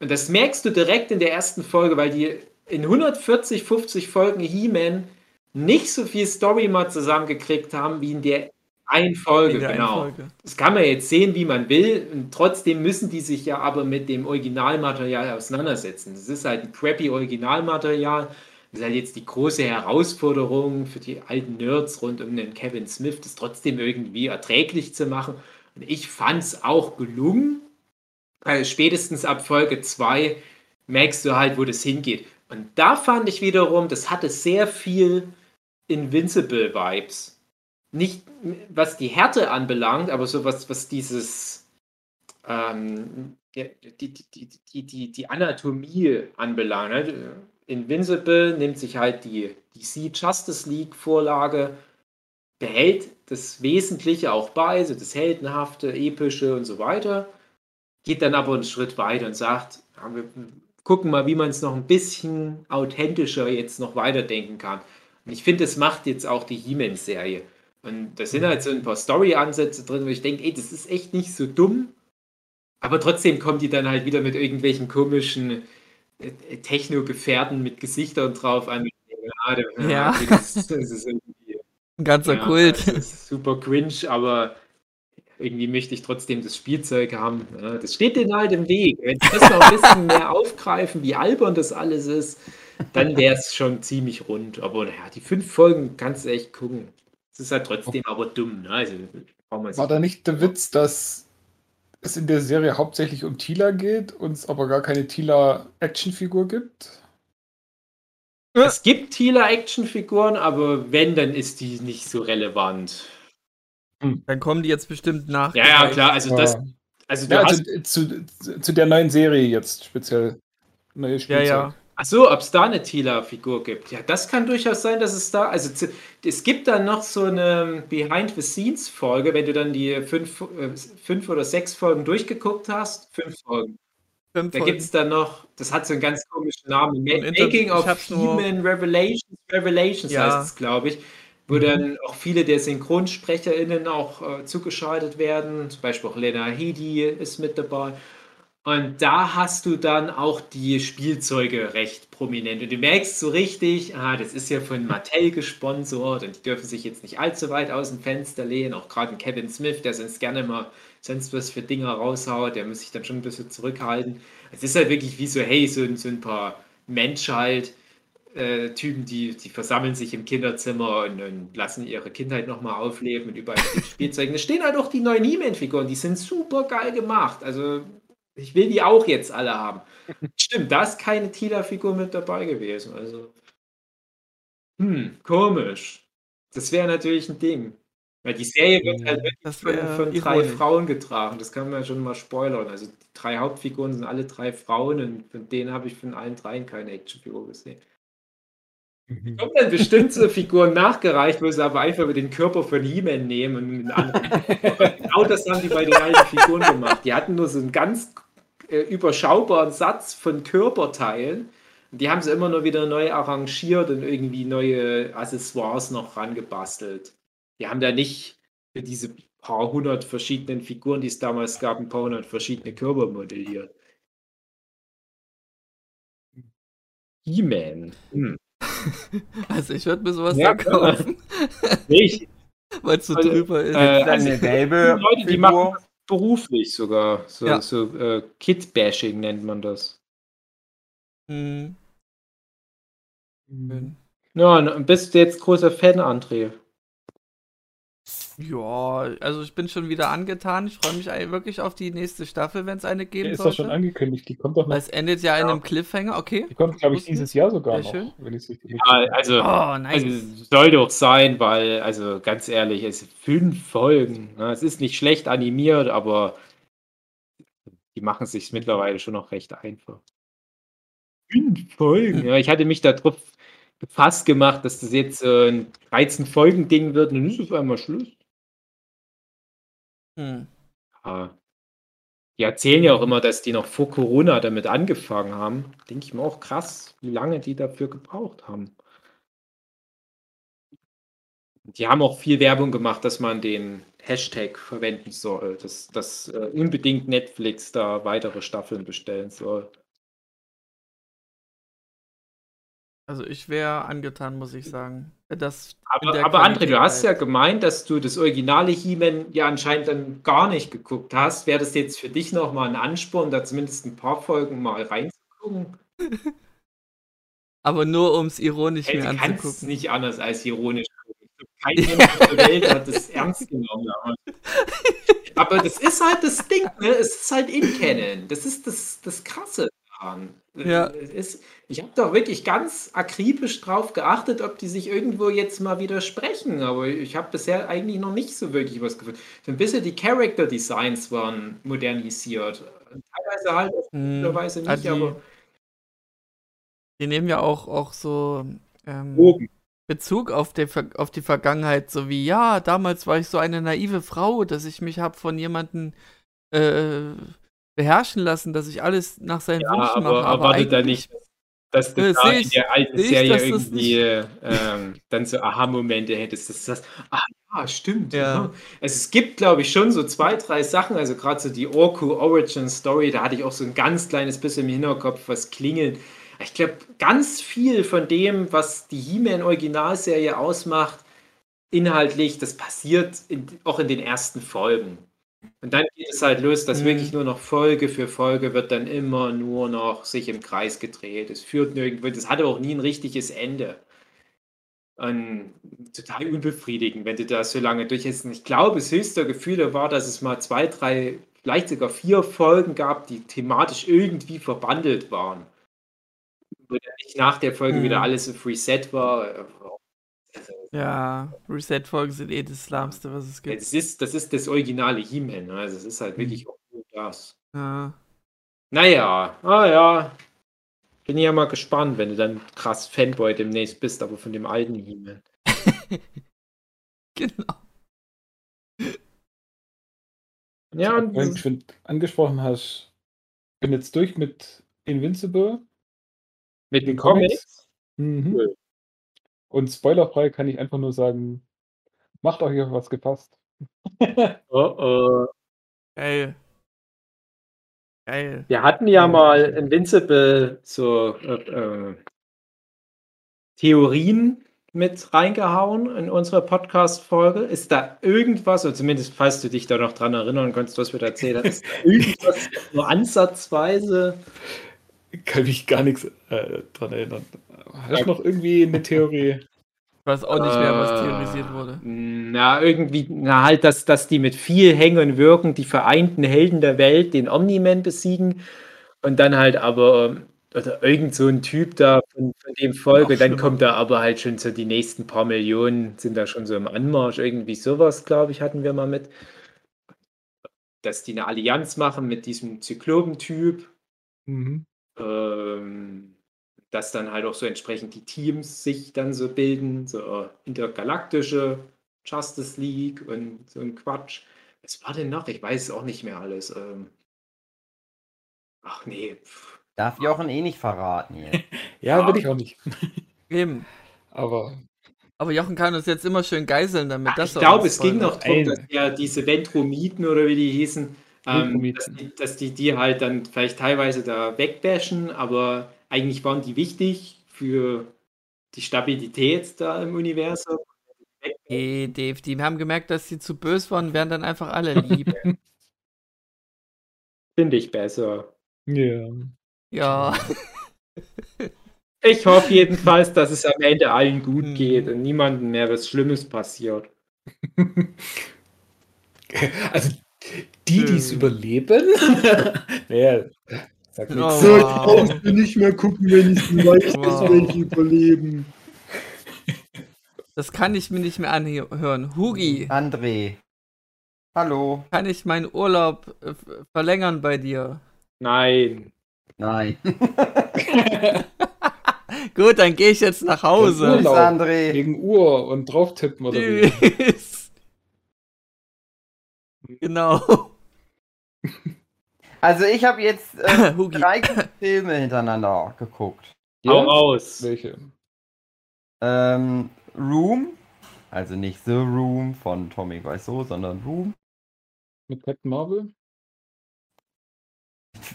Und das merkst du direkt in der ersten Folge, weil die in 140, 50 Folgen He-Man nicht so viel Story mal zusammengekriegt haben wie in der einen Folge. In der einen genau. Folge. Das kann man jetzt sehen, wie man will. Und trotzdem müssen die sich ja aber mit dem Originalmaterial auseinandersetzen. Das ist halt ein crappy Originalmaterial. Das ist halt jetzt die große Herausforderung für die alten Nerds rund um den Kevin Smith, das trotzdem irgendwie erträglich zu machen. Und ich fand es auch gelungen. Weil spätestens ab Folge 2 merkst du halt, wo das hingeht. Und da fand ich wiederum, das hatte sehr viel Invincible-Vibes. Nicht was die Härte anbelangt, aber so was, was dieses ähm, die, die, die, die, Anatomie anbelangt. Ne? Invincible nimmt sich halt die DC Justice League Vorlage, behält das Wesentliche auch bei, so das Heldenhafte, Epische und so weiter, geht dann aber einen Schritt weiter und sagt, ja, wir gucken mal, wie man es noch ein bisschen authentischer jetzt noch weiterdenken kann. Und ich finde, das macht jetzt auch die He-Man-Serie. Und da sind halt so ein paar Story-Ansätze drin, wo ich denke, ey, das ist echt nicht so dumm. Aber trotzdem kommt die dann halt wieder mit irgendwelchen komischen äh, Techno-Gefährten mit Gesichtern drauf an. Ja, das, das ist irgendwie *laughs* Ein ganzer ja, Kult. Das ist super cringe, aber irgendwie möchte ich trotzdem das Spielzeug haben. Ja, das steht denen halt im Weg. Wenn sie das noch ein bisschen mehr aufgreifen, wie albern das alles ist, dann wäre es schon ziemlich rund. Aber naja, die fünf Folgen kannst du echt gucken. Es ist halt trotzdem aber dumm. Ne? Also, War da nicht der Witz, dass es in der Serie hauptsächlich um Tila geht, uns aber gar keine Tila-Actionfigur gibt? Es gibt Tila-Actionfiguren, aber wenn, dann ist die nicht so relevant. Dann kommen die jetzt bestimmt nach. Ja, ja, klar. Also, das, Ja. also du Ja, hast also zu, zu, zu der neuen Serie jetzt speziell. Neue Ja, Spielzeug. ja. Ach so, ob es da eine Tila-Figur gibt. Ja, das kann durchaus sein, dass es da. Also, es gibt dann noch so eine Behind-the-Scenes-Folge, wenn du dann die fünf, äh, fünf oder sechs Folgen durchgeguckt hast. Fünf Folgen. Fünf Da gibt es dann noch, das hat so einen ganz komischen Namen. Making of Human Revelations, Revelations Ja. heißt es, glaube ich. Wo dann auch viele der SynchronsprecherInnen auch äh, zugeschaltet werden. Zum Beispiel auch Lena Headey ist mit dabei. Und da hast du dann auch die Spielzeuge recht prominent. Und du merkst so richtig, ah, das ist ja von Mattel gesponsert und die dürfen sich jetzt nicht allzu weit aus dem Fenster lehnen. Auch gerade ein Kevin Smith, der sonst gerne mal sonst was für Dinger raushaut, der muss sich dann schon ein bisschen zurückhalten. Es ist halt wirklich wie so, hey, so, so ein paar Menschheit. Äh, Typen, die, die versammeln sich im Kinderzimmer und, und lassen ihre Kindheit nochmal aufleben und überall Spielzeugen. Da stehen halt auch die neuen He-Man-Figuren, die sind super geil gemacht. Also ich will die auch jetzt alle haben. *laughs* Stimmt, da ist keine Tila-Figur mit dabei gewesen. Also, hm, komisch. Das wäre natürlich ein Ding. Weil die Serie wird halt Das von, von drei ironisch. Frauen getragen. Das kann man ja schon mal spoilern. Also die drei Hauptfiguren sind alle drei Frauen und von denen habe ich von allen dreien keine Actionfigur gesehen. Mhm. Kommt dann bestimmt so Figuren nachgereicht, wo sie aber einfach den Körper von He-Man nehmen und einen anderen. *laughs* genau das haben die bei den alten Figuren gemacht. Die hatten nur so einen ganz äh, überschaubaren Satz von Körperteilen. Und die haben sie immer nur wieder neu arrangiert und irgendwie neue Accessoires noch rangebastelt. Die haben da nicht für diese paar hundert verschiedenen Figuren, die es damals gab, ein paar hundert verschiedene Körper modelliert. He-Man. Hm. *laughs* Also ich würde mir sowas Ja, kaufen, Nicht. *laughs* weil es so Also, drüber ist. Äh, das also, eine gelbe Leute, die Figur? machen beruflich sogar. So, Ja. so äh, Kid-Bashing nennt man das. Hm, Mhm. schön. Ja, und bist du jetzt großer Fan, André? Ja, also ich bin schon wieder angetan. Ich freue mich wirklich auf die nächste Staffel, wenn es eine Die geben ist doch schon angekündigt. Die kommt doch Weil noch. es endet ja in einem Cliffhanger, okay. Die kommt, glaube ich, dieses Jahr sogar Sehr noch. schön. Wenn ich es richtig Ja, mitbekomme. also, Oh, nice. also soll doch sein, weil, also ganz ehrlich, es sind fünf Folgen. Ne? Es ist nicht schlecht animiert, aber die machen es sich mittlerweile schon noch recht einfach. Fünf Folgen? *laughs* Ja, ich hatte mich darauf gefasst gemacht, dass das jetzt so ein 13-Folgen-Ding wird und dann ist auf einmal Schluss. Hm. Ja. Die erzählen ja auch immer, dass die noch vor Corona damit angefangen haben. Denke ich mir auch krass, wie lange die dafür gebraucht haben. Die haben auch viel Werbung gemacht, dass man den Hashtag verwenden soll, dass, dass äh, unbedingt Netflix da weitere Staffeln bestellen soll. Also ich wäre angetan, muss ich sagen. Das Aber, aber André, du hast ja gemeint, dass du das originale He-Man ja anscheinend dann gar nicht geguckt hast. Wäre das jetzt für dich nochmal ein Ansporn, da zumindest ein paar Folgen mal reinzugucken? Aber nur um es ironisch Hey, mir du kannst es anzugucken. nicht anders als ironisch gucken. Kein *laughs* Mensch auf der Welt hat das ernst genommen. Aber, *laughs* aber das ist halt das Ding, ne? Es ist halt in Canon. Das ist das, das Krasse daran. Ja. Es ist, ich habe doch wirklich ganz akribisch drauf geachtet, ob die sich irgendwo jetzt mal widersprechen. Aber ich habe bisher eigentlich noch nicht so wirklich was gefunden. So ein bisschen die Character Designs waren modernisiert. Teilweise halt, Hm. teilweise Ah, nicht, die, aber die nehmen ja auch, auch so ähm, oben. Bezug auf, der, auf die Vergangenheit, so wie, ja, damals war ich so eine naive Frau, dass ich mich habe von jemandem äh, beherrschen lassen, dass ich alles nach seinen Ja, Wünschen aber mache. Aber erwartet da eigentlich, nicht, dass du Äh, da seh in der alten ich, Serie das irgendwie ähm, dann so Aha-Momente hättest, dass du sagst, ah ja, stimmt. Ja. Ja. Also es gibt, glaube ich, schon so zwei, drei Sachen, also gerade so die Orku Origin Story, da hatte ich auch so ein ganz kleines bisschen im Hinterkopf, was klingelt. Ich glaube, ganz viel von dem, was die He-Man Originalserie ausmacht, inhaltlich, das passiert in, auch in den ersten Folgen. Und dann geht es halt los, dass Mhm. wirklich nur noch Folge für Folge wird dann immer nur noch sich im Kreis gedreht. Es führt nirgendwo, das hatte auch nie ein richtiges Ende. Und total unbefriedigend, wenn du da so lange durchhältst. Ich glaube, das höchste Gefühl war, dass es mal zwei, drei, vielleicht sogar vier Folgen gab, die thematisch irgendwie verbandelt waren. Wo dann nicht nach der Folge Mhm. wieder alles auf Reset war. Ja, Reset-Folgen sind eh das Lahmste, was es gibt. Das ist, das ist das originale He-Man. ne? Also es ist halt wirklich auch nur das. Ja. Naja, ah ja. Bin ja mal gespannt, wenn du dann krass Fanboy demnächst bist, aber von dem alten He-Man. *laughs* Genau. Ja, und Wenn du angesprochen hast, bin jetzt durch mit Invincible. mit den den Comics. Mhm. Cool. Und spoilerfrei kann ich einfach nur sagen, macht euch auf was gefasst. *laughs* Oh, oh. Geil. Geil. Wir hatten ja mal Invincible so äh, äh, Theorien mit reingehauen in unsere Podcast-Folge. Ist da irgendwas, oder zumindest falls du dich da noch dran erinnern kannst, was wir da erzählt haben, ist da irgendwas *laughs* nur ansatzweise? Kann mich gar nichts äh, dran erinnern. Hast du noch irgendwie eine Theorie? Ich weiß auch nicht mehr, was Äh, theorisiert wurde. Na, irgendwie, na halt, dass, dass die mit viel Hängen und Wirken die vereinten Helden der Welt, den Omni-Man besiegen und dann halt aber, oder irgend so ein Typ da von, von dem Folge, Noch dann kommt da aber halt schon so die nächsten paar Millionen, sind da schon so im Anmarsch, irgendwie sowas, glaube ich, hatten wir mal mit. Dass die eine Allianz machen mit diesem Zyklopen-Typ Mhm. ähm, dass dann halt auch so entsprechend die Teams sich dann so bilden, so äh, intergalaktische Justice League und so ein Quatsch. Was war denn noch? Ich weiß es auch nicht mehr alles. Ähm, ach nee. Darf Jochen eh nicht verraten hier. Ja, *laughs* Ja. würde ich auch nicht. *laughs* Eben. Aber Aber Jochen kann uns jetzt immer schön geiseln damit. Ach, dass ich glaube, es ging noch darum, dass ja diese Ventromiten oder wie die hießen, ähm, dass, die, dass die die halt dann vielleicht teilweise da wegbashen, aber eigentlich waren die wichtig für die Stabilität da im Universum. Hey, Dave, die haben gemerkt, dass sie zu böse waren, werden dann einfach alle *laughs* lieb. Finde ich besser. Ja. Ja. *laughs* *laughs* Ich hoffe jedenfalls, dass es am Ende allen gut Mhm. geht und niemandem mehr was Schlimmes passiert. Also, die, die es Hm. überleben? naja, sag Oh. So, ich wow. brauchst du nicht mehr gucken, wenn ich Wow. welche überleben. Das kann ich mir nicht mehr anhören. Hugi, André. Hallo. kann ich meinen Urlaub äh, verlängern bei dir? Nein. Nein. *laughs* Gut, dann gehe ich jetzt nach Hause. Urlaub. Tschüss, André. Gegen Uhr und drauf tippen oder wie? Tschüss. *laughs* Genau. Also ich habe jetzt äh, *laughs* drei *laughs* Filme hintereinander geguckt. Hau raus. Welche? Ähm, Room, also nicht The Room von Tommy Wiseau, sondern Room. Mit Captain Marvel?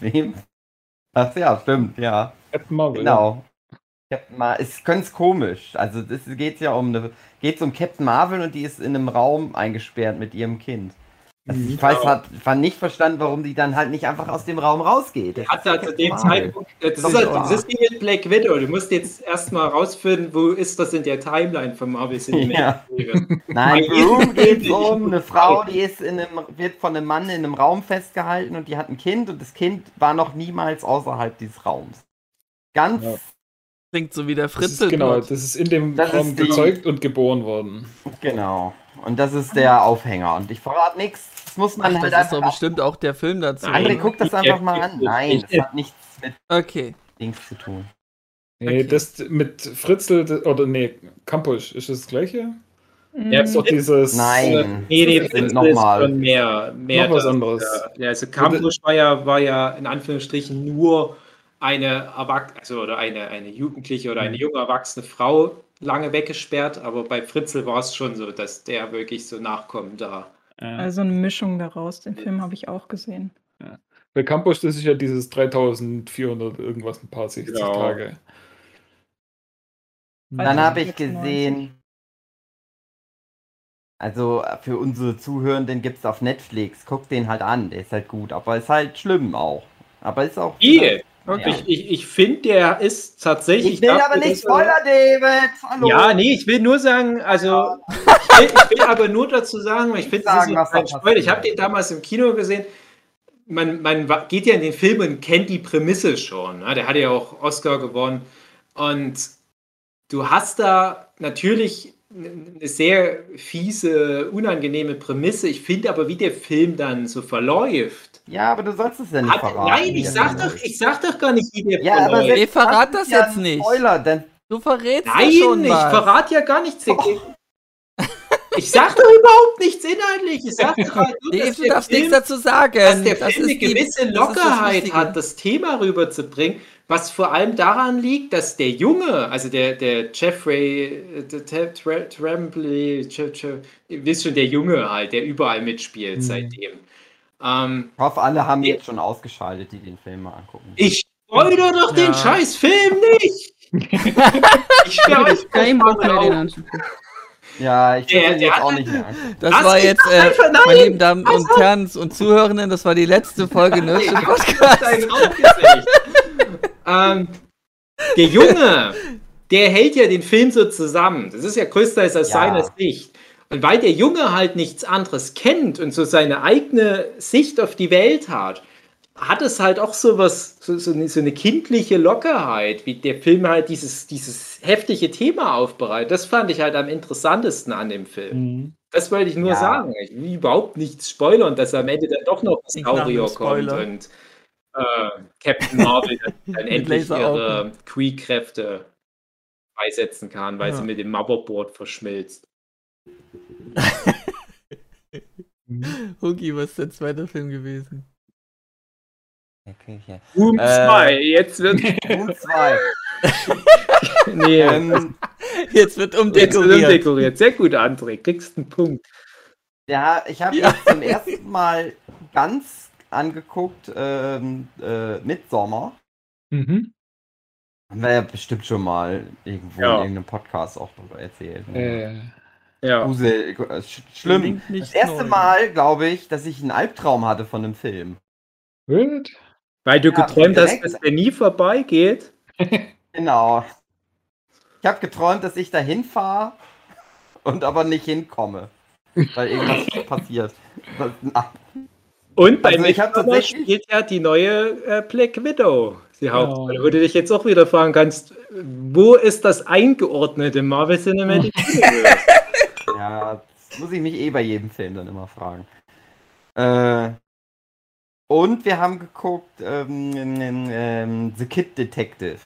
Mit *laughs* wem? Ach ja, stimmt, ja. Captain Marvel. Genau. Captain Mar ist ganz komisch. Also es geht ja um eine, geht's um Captain Marvel und die ist in einem Raum eingesperrt mit ihrem Kind. Also Mhm. ich weiß, hat, war nicht verstanden, warum die dann halt nicht einfach aus dem Raum rausgeht. Das Hat da zu dem. Zeitpunkt, das ist, halt, das ist wie mit Black Widow. Du musst jetzt erstmal rausfinden, wo ist das in der Timeline von Marvel Cinematic Ja. Nein, Room geht um eine Frau, die ist in einem, wird von einem Mann in einem Raum festgehalten und die hat ein Kind und das Kind war noch niemals außerhalb dieses Raums. Ganz Ja. Klingt so wie der Fritzel. genau, das ist in dem Das Raum gezeugt und geboren worden. genau. Und das ist der Aufhänger. Und ich verrate nichts. Das muss man Ach, halt das ist doch bestimmt auch der Film dazu. Nein. André, guck das einfach mal an. Nein, das hat nichts mit Okay. Dings zu tun. Nee, Okay. das mit Fritzel, oder nee, Campus, ist das das gleiche? Ja, ist doch dieses. Nein. Nee, nee, sind ist nochmal. schon mehr. mehr Noch was das- anderes. Ja, also Campus war ja, war ja in Anführungsstrichen nur eine Erwach also oder eine, eine Jugendliche oder eine junge erwachsene Frau lange weggesperrt, aber bei Fritzel war es schon so, dass der wirklich so Nachkommen Äh, Also eine Mischung daraus. Den Film habe ich auch gesehen. bei Campus, das ist ja dieses 3400 irgendwas, ein paar 60 Genau. Tage. Dann habe ich 96. gesehen. Also für unsere Zuhörenden gibt es auf Netflix. Guckt den halt an. Der ist halt gut. Aber ist halt schlimm auch. Aber ist auch. Wie? Okay. Ich, ich, ich finde, der ist tatsächlich. Ich will aber nicht er- Spoiler, David. Hallo. Ja, nee, ich will nur sagen, also ich will, ich will aber nur dazu sagen, weil ich finde, das ist kein Spoiler. Ich habe den damals im Kino gesehen. Man, man geht ja in den Film und kennt die Prämisse schon. Ne? Der hatte ja auch Oscar gewonnen. Und du hast da natürlich eine sehr fiese, unangenehme Prämisse. Ich finde aber, wie der Film dann so verläuft. Ja, aber du sollst es ja nicht Hat, verraten. nein, ich sag, doch, ich sag doch gar nicht, wie der Ja, aber verläuft. selbst Ey, verrat das jetzt nicht. Spoiler, denn Du verrätst ja Nein, schon ich verrate ja gar nichts. Ich sag doch überhaupt nichts inhaltlich. Ich sag doch halt nur, dass du darfst Film, nichts dazu sagen. dass der Das Film eine ist die- gewisse das das Lockerheit Wichtige. hat, das Thema rüberzubringen, was vor allem daran liegt, dass der Junge, also der, der Jeffrey äh, der Tremblay, Tre- Tre- ihr wisst schon, der Junge halt, der überall mitspielt Mhm. seitdem. Ähm, ich hoffe, alle haben jetzt schon ausgeschaltet, die den Film mal angucken. ich spoilere doch den Ja. scheiß Film nicht! *laughs* ich sperre euch Kein Bock mehr, den. Ja, ich der jetzt auch nicht mehr. Das Lass war jetzt, äh, meine lieben Damen und Herren und Zuhörenden, das war die letzte Folge *laughs* Nerdship Podcast. Ähm, der *laughs* Junge, der hält ja den Film so zusammen. Das ist ja größtenteils aus Ja. seiner Sicht. Und weil der Junge halt nichts anderes kennt und so seine eigene Sicht auf die Welt hat, hat es halt auch so was, so, so, eine, so eine kindliche Lockerheit, wie der Film halt dieses, dieses heftige Thema aufbereitet. Das fand ich halt am interessantesten an dem Film. Mhm. Das wollte ich nur Ja. sagen. Ich will überhaupt nichts spoilern, dass am Ende dann doch noch Saurier einem kommt und äh, Captain Marvel dann, *laughs* dann endlich ihre Kree-Kräfte freisetzen kann, weil Ja. sie mit dem Motherboard verschmilzt. *laughs* Hugi, was ist der zweite Film gewesen? Ja. Boom Äh. 2, jetzt wird. Boom 2. *laughs* nee, ähm, Jetzt wird jetzt wird umdekoriert. umdekoriert. Sehr gut, André. Kriegst einen Punkt. ja, ich habe Ja. jetzt zum ersten Mal ganz angeguckt ähm, äh, Midsommar. Mhm. Haben wir ja bestimmt schon mal irgendwo Ja. in irgendeinem Podcast auch drüber erzählt. Äh, Ja. Grusel, äh, sch schlimm. Das erste neu. Mal, glaube ich, dass ich einen Albtraum hatte von einem Film. Gut. Weil du Ja, geträumt hast, dass der nie vorbeigeht. *laughs* Genau. Ich habe geträumt, dass ich da hinfahre und aber nicht hinkomme. Weil irgendwas *laughs* passiert. Und bei Also Midsummer tatsächlich- spielt ja die neue äh, Black Widow. Die Hauptrolle. Ja. Wo du dich jetzt auch wieder fragen kannst, wo ist das eingeordnet im Marvel Cinematic *laughs* Universe? Ja, das muss ich mich eh bei jedem Film dann immer fragen. Äh, und wir haben geguckt ähm, ähm, ähm, The Kid Detective.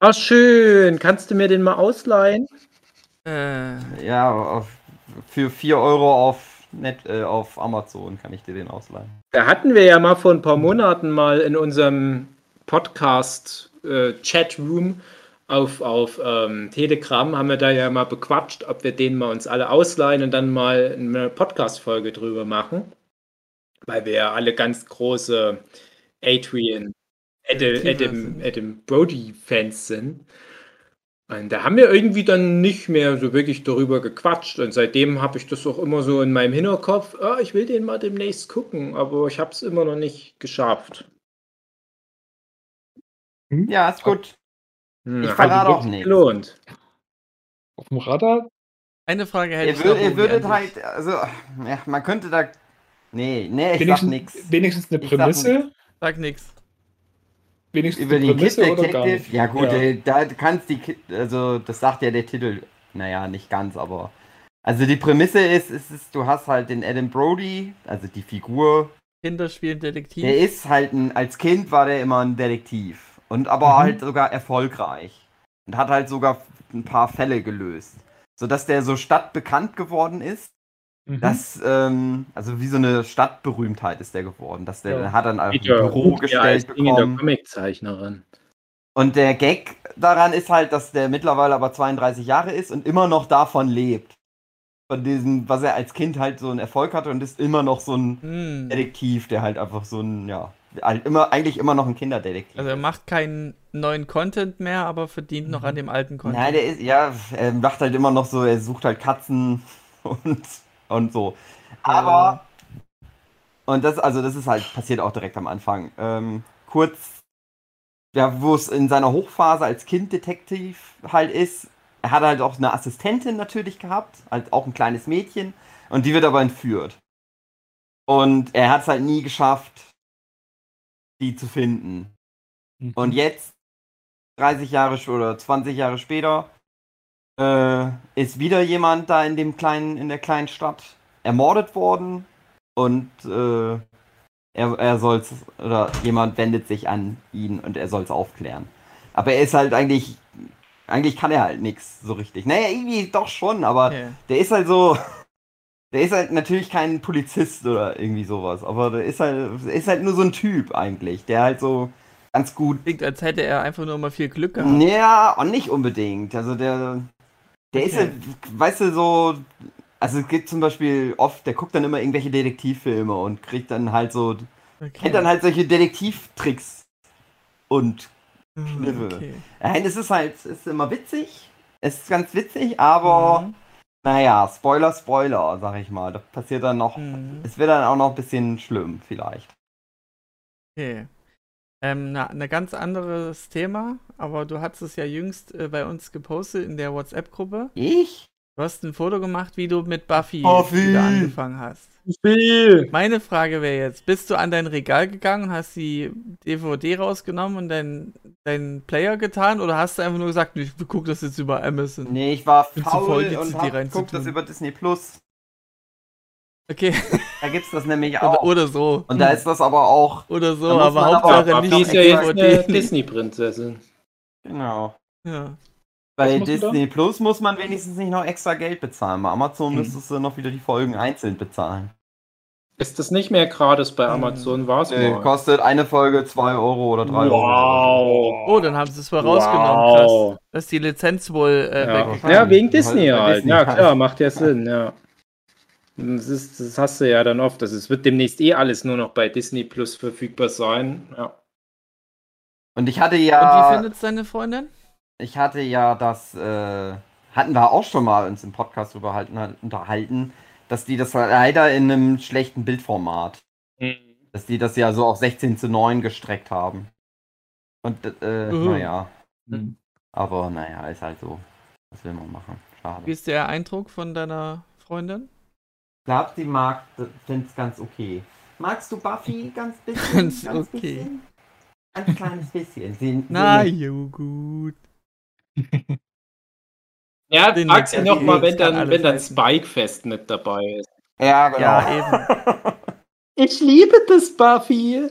Ach schön, kannst du mir den mal ausleihen? Äh, Ja, auf, für 4 Euro auf, Net, äh, auf Amazon kann ich dir den ausleihen. Da hatten wir ja mal vor ein paar Monaten mal in unserem Podcast äh, Chatroom auf, auf ähm, Telegram haben wir da ja mal bequatscht, ob wir den mal uns alle ausleihen und dann mal eine Podcast-Folge drüber machen. Weil wir ja alle ganz große Adrian, Adam, Adam, sind. Adam Brody-Fans sind. Und da haben wir irgendwie dann nicht mehr so wirklich darüber gequatscht. Und seitdem habe ich das auch immer so in meinem Hinterkopf, ah, ich will den mal demnächst gucken, aber ich habe es immer noch nicht geschafft. Ja, ist gut. Hm, Ich hat verrate sich auch nichts. gelohnt. Auf dem Radar? eine Frage hätte Ihr, ich würd, ihr würdet halt, also, ja, man könnte da. Nee, nee, ich sag Wenigstens, nix. wenigstens eine Ich sag Prämisse? Sag nix. Wenigstens Über eine Kid Prämisse oder gar nicht? Ja, gut, Ja. äh, da kannst die also, das sagt ja der Titel. Naja, nicht ganz, aber. Also, die Prämisse ist, ist, ist du hast halt den Adam Brody, also die Figur, Kinder spielen Detektiv. Der ist halt ein, als Kind war der immer ein Detektiv. Und aber Mhm. halt sogar erfolgreich. Und hat halt sogar ein paar Fälle gelöst. Sodass der so stadtbekannt geworden ist. Mhm. Dass, ähm, also wie so eine Stadtberühmtheit ist der geworden. Dass der Ja. hat dann auch ein Peter Büro ja als gestellt dingender bekommen. Comiczeichnerin. Und der Gag daran ist halt, dass der mittlerweile aber 32 Jahre ist und immer noch davon lebt. Von diesem, was er als Kind halt so einen Erfolg hatte und ist immer noch so ein Hm. Detektiv, der halt einfach so ein, ja, halt immer, eigentlich immer noch ein Kinderdetektiv. Also er macht keinen neuen Content mehr, aber verdient noch an dem alten Content. Nein, der ist, ja, er macht halt immer noch so, er sucht halt Katzen *laughs* und, und so. Aber, und das, also das ist halt, passiert auch direkt am Anfang. Ähm, kurz, ja, wo es in seiner Hochphase als Kinddetektiv halt ist, er hat halt auch eine Assistentin natürlich gehabt, halt auch ein kleines Mädchen, und die wird aber entführt. Und er hat es halt nie geschafft, die zu finden. Mhm. Und jetzt, 30 Jahre oder 20 Jahre später, äh, ist wieder jemand da in dem kleinen, in der kleinen Stadt ermordet worden und äh, er, er soll's, oder jemand wendet sich an ihn und er soll's aufklären. Aber er ist halt eigentlich, eigentlich kann er halt nichts so richtig. Naja, irgendwie doch schon, aber Okay. der ist halt so, *laughs* der ist halt natürlich kein Polizist oder irgendwie sowas, aber der ist halt, der ist halt nur so ein Typ eigentlich, der halt so ganz gut Klingt, als hätte er einfach nur mal viel Glück gehabt. ja, und nicht unbedingt. Also der, der ist ja, Okay. weißt du, so, also es gibt zum Beispiel oft, der guckt dann immer irgendwelche Detektivfilme und kriegt dann halt so, Okay. kennt dann halt solche Detektivtricks und, Hm, Kniffe. okay. nein, es ist halt, es ist immer witzig, es ist ganz witzig, aber, Mhm. naja, Spoiler, Spoiler, sag ich mal, da passiert dann noch, Mhm. es wird dann auch noch ein bisschen schlimm, vielleicht. Okay. Ähm, na, ein ganz anderes Thema, aber du hast es ja jüngst äh, bei uns gepostet in der WhatsApp-Gruppe. Ich? Du hast ein Foto gemacht, wie du mit Buffy, Buffy! wieder angefangen hast. Spiel! Meine Frage wäre jetzt, bist du an dein Regal gegangen und hast die DVD rausgenommen und deinen deinen Player getan oder hast du einfach nur gesagt, ich guck das jetzt über Amazon? Nee, ich war faul, faul die und hab, guck das über Disney Plus. Okay, Da gibt's das nämlich *laughs* auch. oder, oder so. Und da ist das aber auch. Oder so, aber Hauptsache aber nicht ist ja jetzt eine Disney-Prinzessin. Genau. Ja. Bei Disney Plus muss man wenigstens nicht noch extra Geld bezahlen. Bei Amazon Hm. müsstest du noch wieder die Folgen einzeln bezahlen. Ist das nicht mehr gratis bei Hm. Amazon? War es Nee, mal? kostet eine Folge 2 Euro oder 3 Euro. Wow! Oh, dann haben sie es wohl rausgenommen. Wow. Krass. Dass die Lizenz wohl äh, Ja. weggefallen ja, wegen Disney halt. Disney Ja, halt. klar, macht ja Sinn, ja. Das, ist, das hast du ja dann oft. Das ist, wird demnächst eh alles nur noch bei Disney Plus verfügbar sein. Ja. Und ich hatte Und wie ja. findet deine Freundin? Ich hatte ja das. Äh, hatten wir auch schon mal uns im Podcast drüber halten, unterhalten, dass die das leider in einem schlechten Bildformat Dass die das ja so auf 16 zu 9 gestreckt haben. Und, äh, Mhm. naja. Hm. Aber naja, ist halt so. Was will man machen? Wie Schade. ist der Eindruck von deiner Freundin? Ich glaube, sie mag, find's ganz okay. Magst du Buffy *laughs* ganz bisschen? Ganz okay. Bisschen? Ein kleines bisschen. Sie, *laughs* Na, jo, gut. *laughs* Ja, Den frag sie Nick noch mal, Elfie, wenn dann, wenn dann. Spike-Fest mit dabei ist. ja, genau. Ja, Ich liebe das, Buffy.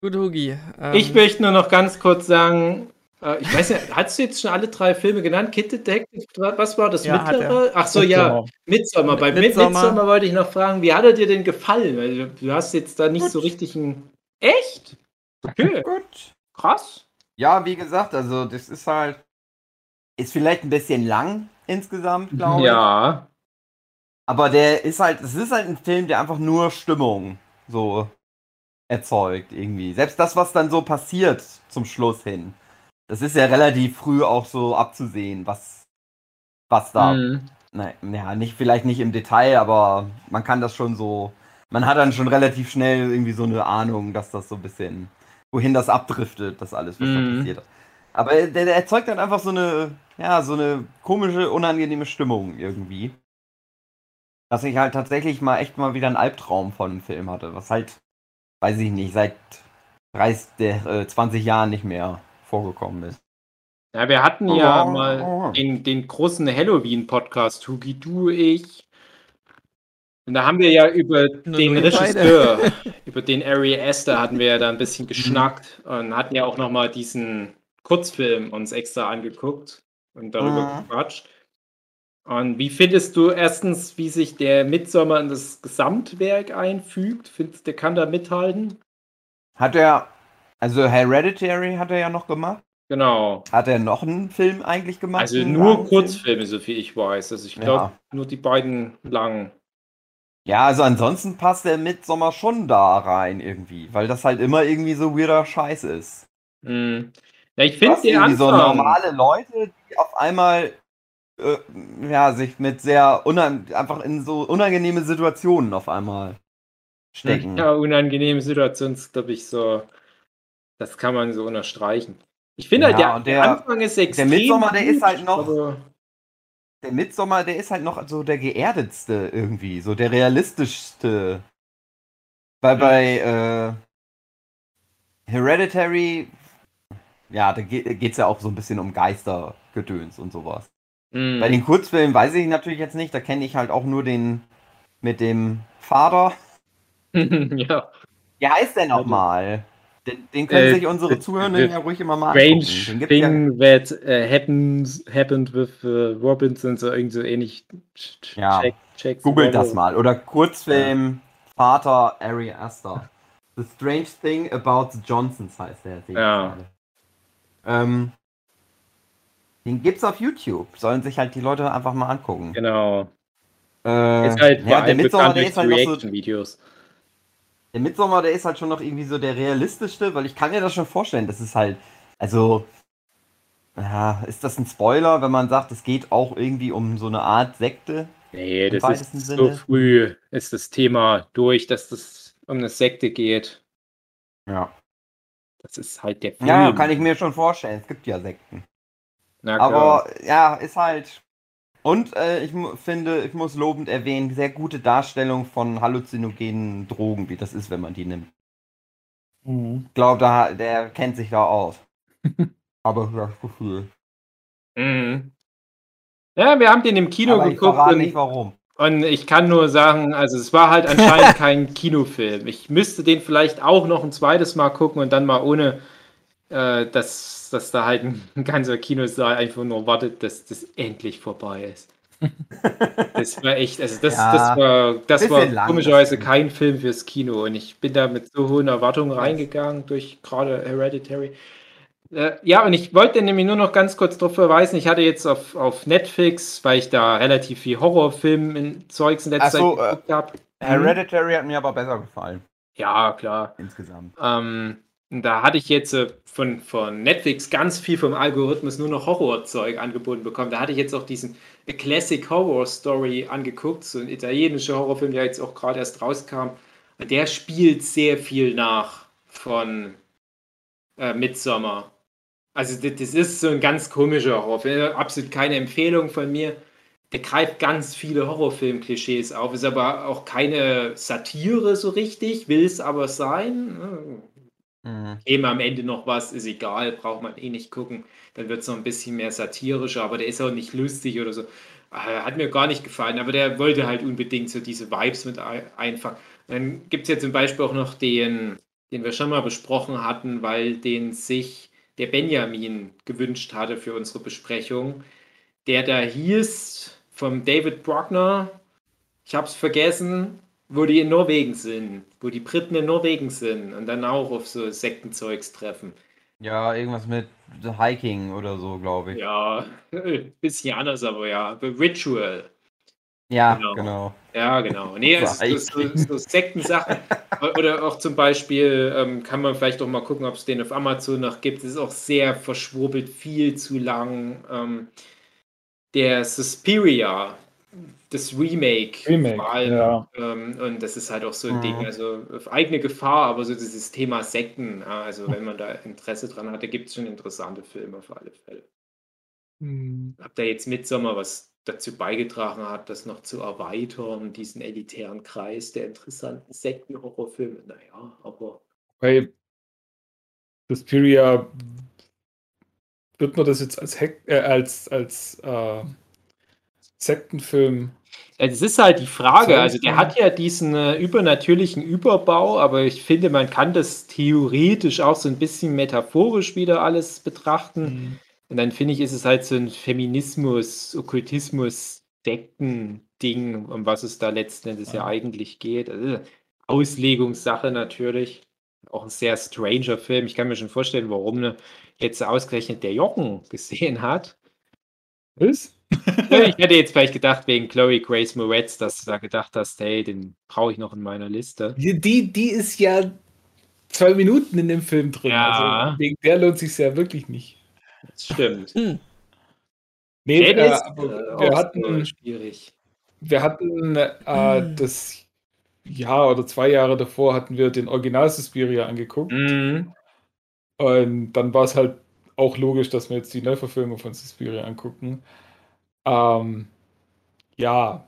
Gut, Hugi. Ähm, Ich möchte nur noch ganz kurz sagen, äh, ich weiß nicht, hast du jetzt schon alle drei Filme genannt? Kid Detective, was war das Ja, mittlere? Ach so, ja, Midsommar. Bei Midsommar. Wollte ich noch fragen, wie hat er dir denn gefallen? Weil du- hast jetzt da nicht so richtig ein... Echt? Okay, Gut. krass. Ja, wie gesagt, also das ist halt. Ist vielleicht ein bisschen lang insgesamt, glaube ich. Ja. Aber der ist halt, es ist halt ein Film, der einfach nur Stimmung so erzeugt irgendwie. Selbst das, was dann so passiert zum Schluss hin, das ist ja relativ früh auch so abzusehen, was, was da. Mhm. Nein, ja, nicht, vielleicht nicht im Detail, aber man kann das schon so. Man hat dann schon relativ schnell irgendwie so eine Ahnung, dass das so ein bisschen, wohin das abdriftet, das alles, was da Mhm. passiert. Aber der, der erzeugt dann einfach so eine, ja, so eine komische, unangenehme Stimmung irgendwie. Dass ich halt tatsächlich mal echt mal wieder einen Albtraum von dem Film hatte, was halt, weiß ich nicht, seit 30, der, äh, 20 Jahren nicht mehr vorgekommen ist. Ja, wir hatten ja Oh. mal den, den großen Halloween-Podcast, Hugi, du, ich. Und da haben wir ja über Nur den Regisseur, *laughs* über den Ari Aster hatten wir ja da ein bisschen geschnackt und hatten ja auch nochmal diesen Kurzfilm uns extra angeguckt und darüber Mhm. gequatscht. Und wie findest du erstens, wie sich der Midsommer in das Gesamtwerk einfügt? Findest du, der kann da mithalten? Hat er, also Hereditary hat er ja noch gemacht. Genau. Hat er noch einen Film eigentlich gemacht? Also nur? Kurzfilme, so viel ich weiß. Also ich Ja. glaube, nur die beiden langen. Ja, also ansonsten passt der Midsommer schon da rein irgendwie, weil das halt immer irgendwie so weirder Scheiß ist. Hm. Ja, ich finde die irgendwie so Anfang. normale Leute, die auf einmal äh, ja, sich mit sehr einfach in so unangenehme Situationen auf einmal stecken. Ja, unangenehme Situation ist, glaube ich, so. Das kann man so unterstreichen. Ich finde Ja, halt, der, der der- Anfang ist extrem. Midsommar, der ist halt noch- Der Midsommer, der ist halt noch so der geerdetste irgendwie, so der realistischste. Weil Mhm. bei äh, Hereditary, ja, da geht es ja auch so ein bisschen um Geistergedöns und sowas. Hm. Bei den Kurzfilmen weiß ich natürlich jetzt nicht, da kenne ich halt auch nur den mit dem Vater. *laughs* ja. Wie heißt der nochmal? Den, den können Äh, sich unsere Zuhörenden äh, ja ruhig immer mal angucken. Strange ja, thing that uh, happens, happened with uh, Robinson, so irgendwie so ähnlich. Ch- ch- Ja. Check, check Googelt das mal. Oder Kurzfilm Vater Ari Aster. The Strange Thing About the Johnsons heißt der. Ja. Ähm, den gibt's auf YouTube. Sollen sich halt die Leute einfach mal angucken. Genau. Äh, Ist halt ja, der bekannt der ist halt noch so Reaction-Videos. Der Midsommar, der ist halt schon noch irgendwie so der realistischste, weil ich kann mir das schon vorstellen, das ist halt, also, ja, ist das ein Spoiler, wenn man sagt, es geht auch irgendwie um so eine Art Sekte? Nee, das ist so Sinne. früh ist das Thema durch, dass das um eine Sekte geht. Ja. Das ist halt der Film. Ja, kann ich mir schon vorstellen, es gibt ja Sekten. Na klar. Aber ja, ist halt. Und äh, ich finde, ich muss lobend erwähnen, sehr gute Darstellung von halluzinogenen Drogen, wie das ist, wenn man die nimmt. Mhm. Ich glaube, da, der kennt sich da aus. *laughs* Aber das Gefühl. Mhm. Ja, wir haben den im Kino Aber ich geguckt verrate und, nicht warum. und ich kann nur sagen, also es war halt anscheinend *laughs* kein Kinofilm. Ich müsste den vielleicht auch noch ein zweites Mal gucken und dann mal ohne, äh, dass, dass da halt ein *laughs* ganzer Kinosaal einfach nur wartet, dass das endlich vorbei ist. *laughs* Das war echt, also das, Ja, das war, das war komischerweise das kein Film fürs Kino und ich bin da mit so hohen Erwartungen reingegangen durch gerade Hereditary. Äh, ja, und ich wollte nämlich nur noch ganz kurz darauf verweisen, ich hatte jetzt auf, auf Netflix, weil ich da relativ viel Horrorfilm in Zeugs in letzter so, Zeit geguckt habe. Hereditary hat mir aber besser gefallen, Ja, klar. insgesamt. Ähm, da hatte ich jetzt äh, von, von Netflix ganz viel vom Algorithmus nur noch Horrorzeug angeboten bekommen. Da hatte ich jetzt auch diesen A Classic Horror Story angeguckt, so ein italienischer Horrorfilm, der jetzt auch gerade erst rauskam. Der spielt sehr viel nach von äh, Midsommar. Also das, das ist so ein ganz komischer Horrorfilm. Absolut keine Empfehlung von mir. Der greift ganz viele Horrorfilm-Klischees auf, ist aber auch keine Satire so richtig, will es aber sein. Mhm. Eben am Ende noch was, ist egal, braucht man eh nicht gucken. Dann wird es noch ein bisschen mehr satirischer, aber der ist auch nicht lustig oder so. Äh, Hat mir gar nicht gefallen, aber der wollte halt unbedingt so diese Vibes mit ein- einfangen. Dann gibt es ja zum Beispiel auch noch den, den wir schon mal besprochen hatten, weil den sich der Benjamin gewünscht hatte für unsere Besprechung. Der da hieß vom David Bruckner, ich hab's vergessen, wo die in Norwegen sind, wo die Briten in Norwegen sind und dann auch auf so Sektenzeugs treffen. Ja, irgendwas mit Hiking oder so, glaube ich. Ja, *laughs* bisschen anders, aber ja. Ritual. Ja, Genau. genau. Ja, genau. Nee, es ist so, so, so Sektensachen. *laughs* Oder auch zum Beispiel ähm, kann man vielleicht auch mal gucken, ob es den auf Amazon noch gibt. Es ist auch sehr verschwurbelt, viel zu lang. Ähm, der Suspiria, das Remake. Remake, vor allem. ja. Ähm, und das ist halt auch so ein Mhm. Ding, also auf eigene Gefahr, aber so dieses Thema Sekten, also wenn man da Interesse dran hat, da gibt es schon interessante Filme auf alle Fälle. Hm. Ob da jetzt Midsommar was dazu beigetragen hat, das noch zu erweitern, diesen elitären Kreis der interessanten Sektenhorrorfilme, naja, aber Bei Suspiria wird man das jetzt als, Hack, äh, als, als äh, Sektenfilm es ist halt die Frage, also der hat ja diesen äh, übernatürlichen Überbau, aber ich finde, man kann das theoretisch auch so ein bisschen metaphorisch wieder alles betrachten. Und dann finde ich, ist es halt so ein Feminismus, Okkultismus, Sekten-Ding, um was es da letzten Endes ja Ja. eigentlich geht. Also, Auslegungssache natürlich. Auch ein sehr stranger Film. Ich kann mir schon vorstellen, warum ne, jetzt ausgerechnet der Jochen gesehen hat. ist. Ich hätte jetzt vielleicht gedacht, wegen Chloe Grace Moretz, dass du da gedacht hast, hey, den brauche ich noch in meiner Liste. Die, die, ist ja zwei Minuten in dem Film drin. Ja. Also wegen der lohnt sich ja wirklich nicht. Das stimmt. Hm. Nee, äh, das ist, äh, wir hatten, schwierig. wir hatten äh, das Jahr oder zwei Jahre davor hatten wir den Original Suspiria angeguckt. Mhm. Und dann war es halt auch logisch, dass wir jetzt die Neuverfilmung von Suspiria angucken. Ähm, ja,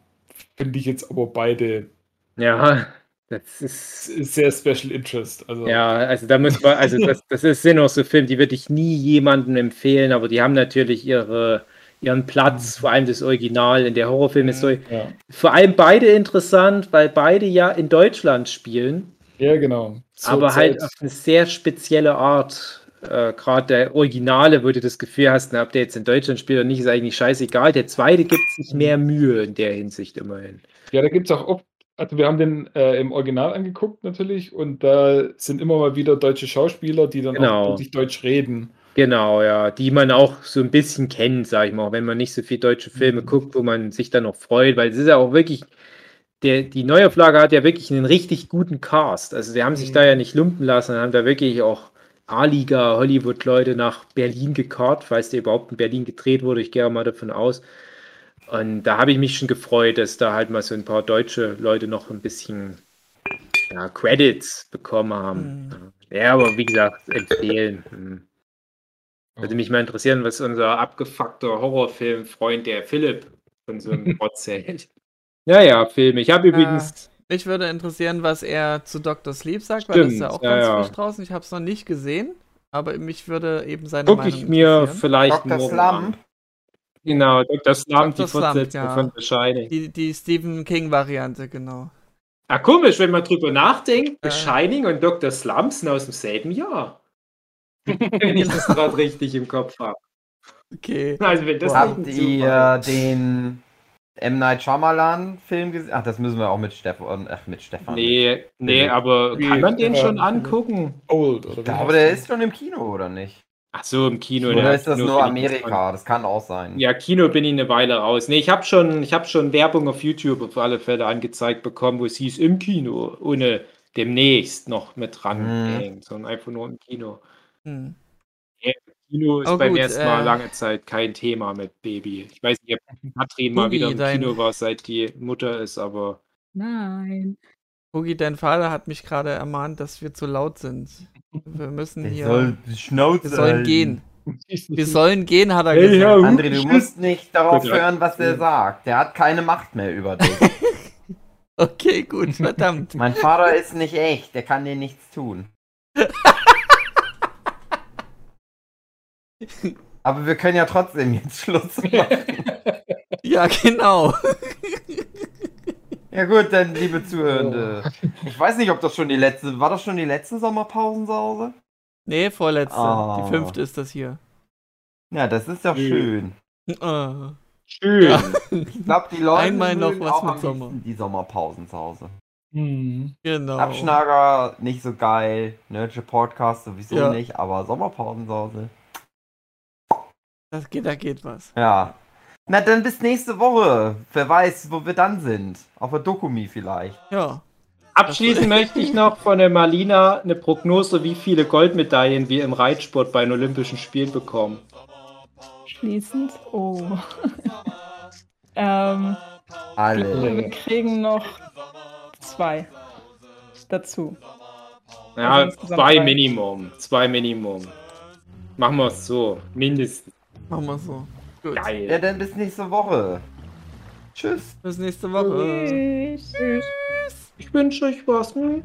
finde ich jetzt aber beide Ja, das ist. sehr Special Interest. Also, Ja, also da muss man, also das, das ist, sind auch so Filme, die würde ich nie jemandem empfehlen, aber die haben natürlich ihre, ihren Platz, vor allem das Original in der Horrorfilmhistorie. ja. Vor allem beide interessant, weil beide ja in Deutschland spielen, ja, genau. Zur aber halt Zeit- auf eine sehr spezielle Art. Äh, Gerade der Originale, wo du das Gefühl hast, na, ob der jetzt in Deutschland spielt oder nicht, ist eigentlich scheißegal. Der zweite gibt sich mehr Mühe in der Hinsicht immerhin. Ja, da gibt es auch oft, also wir haben den äh, im Original angeguckt natürlich und da sind immer mal wieder deutsche Schauspieler, die dann Genau. auch wirklich Deutsch reden. Genau, ja, die man auch so ein bisschen kennt, sag ich mal, auch wenn man nicht so viel deutsche Filme Mhm. guckt, wo man sich dann noch freut, weil es ist ja auch wirklich, der, die Neuauflage hat ja wirklich einen richtig guten Cast. Also sie haben sich Mhm. da ja nicht lumpen lassen, haben da wirklich auch A-Liga Hollywood-Leute nach Berlin gekarrt, falls der überhaupt in Berlin gedreht wurde, ich gehe mal davon aus. Und da habe ich mich schon gefreut, dass da halt mal so ein paar deutsche Leute noch ein bisschen ja, Credits bekommen haben. Ja, aber wie gesagt, empfehlen. Hm. Würde mich mal interessieren, was unser abgefuckter Horrorfilm-Freund, der Philipp, von so einem *laughs* Rotz hält. Ja, ja, Filme. Ich habe übrigens. Mich würde interessieren, was er zu Dr. Sleep sagt, weil das ist ja Stimmt, auch ja, ganz ja. frisch draußen. Ich habe es noch nicht gesehen, aber mich würde eben seine Gucke Meinung ich mir vielleicht Dr. morgen Slump. an. Genau, Dr. Slump, die Dr. Slump, Fortsetzung ja. von The Shining. Die, die Stephen King-Variante, genau. Ah, komisch, wenn man drüber nachdenkt. The Äh. Shining und Dr. Slump sind aus demselben Jahr. *laughs* wenn ich das gerade richtig im Kopf habe. Okay. Also, wenn das Habt ihr den M. Night Shyamalan Film gesehen? Ach, das müssen wir auch mit Stefan. Ach, mit Stefan. Nee, nee, aber kann man den schon angucken? Old, oder Ich glaube, der ist schon im Kino, oder nicht? Ach so, im Kino. Oder der ist das Kino nur Amerika? Das kann auch sein. Ja, Kino bin ich eine Weile raus. Nee, ich habe schon, ich hab schon Werbung auf YouTube auf alle Fälle angezeigt bekommen, wo es hieß im Kino, ohne demnächst noch mit dranhängt, sondern einfach nur im Kino. Hm. Kino ist Oh, beim gut, ersten Mal äh, lange Zeit kein Thema mit Baby. Ich weiß nicht, ob Katrin mal Boogie, wieder im dein- Kino war, seit die Mutter ist, aber Nein. Hugi, dein Vater hat mich gerade ermahnt, dass wir zu laut sind. Wir müssen Der hier. soll die Schnauze wir sollen halten. gehen. Wir sollen gehen, hat er Hey, gesagt. ja, André, du musst nicht darauf Gut, hören, was er sagt. Der hat keine Macht mehr über dich. *laughs* Okay, gut, verdammt. mein Vater ist nicht echt, der kann dir nichts tun. *laughs* Aber wir können ja trotzdem jetzt Schluss machen. *laughs* Ja, genau. Ja gut, dann liebe Zuhörende. Ich weiß nicht, ob das schon die letzte, war das schon die letzte Sommerpausensause? Nee, vorletzte. Ah. Die fünfte ist das hier. Ja, das ist doch Nö. schön. Ah. schön. Ja. Ich glaube, die Leute Einmal noch was auch mit am Sommer. die Sommerpausensause. Hm. Genau. Abschnager nicht so geil, Nerdship Podcast sowieso Ja. nicht, aber Sommerpausensause. Das geht, da geht was. Ja. Na dann bis nächste Woche. Wer weiß, wo wir dann sind. Auf der Dokumi vielleicht. Ja. Abschließend möchte ich noch von der Marlina eine Prognose, wie viele Goldmedaillen wir im Reitsport bei den Olympischen Spielen bekommen. Schließend. Oh. *laughs* ähm, Alle. wir kriegen noch zwei dazu. Ja, Also zwei drei. Minimum. Zwei Minimum. Machen wir es so. Mindestens. Machen wir so. Gut. Ja, Geil. dann bis nächste Woche. Tschüss. Bis nächste Woche. Tschüss. Ich wünsche euch was. Hm?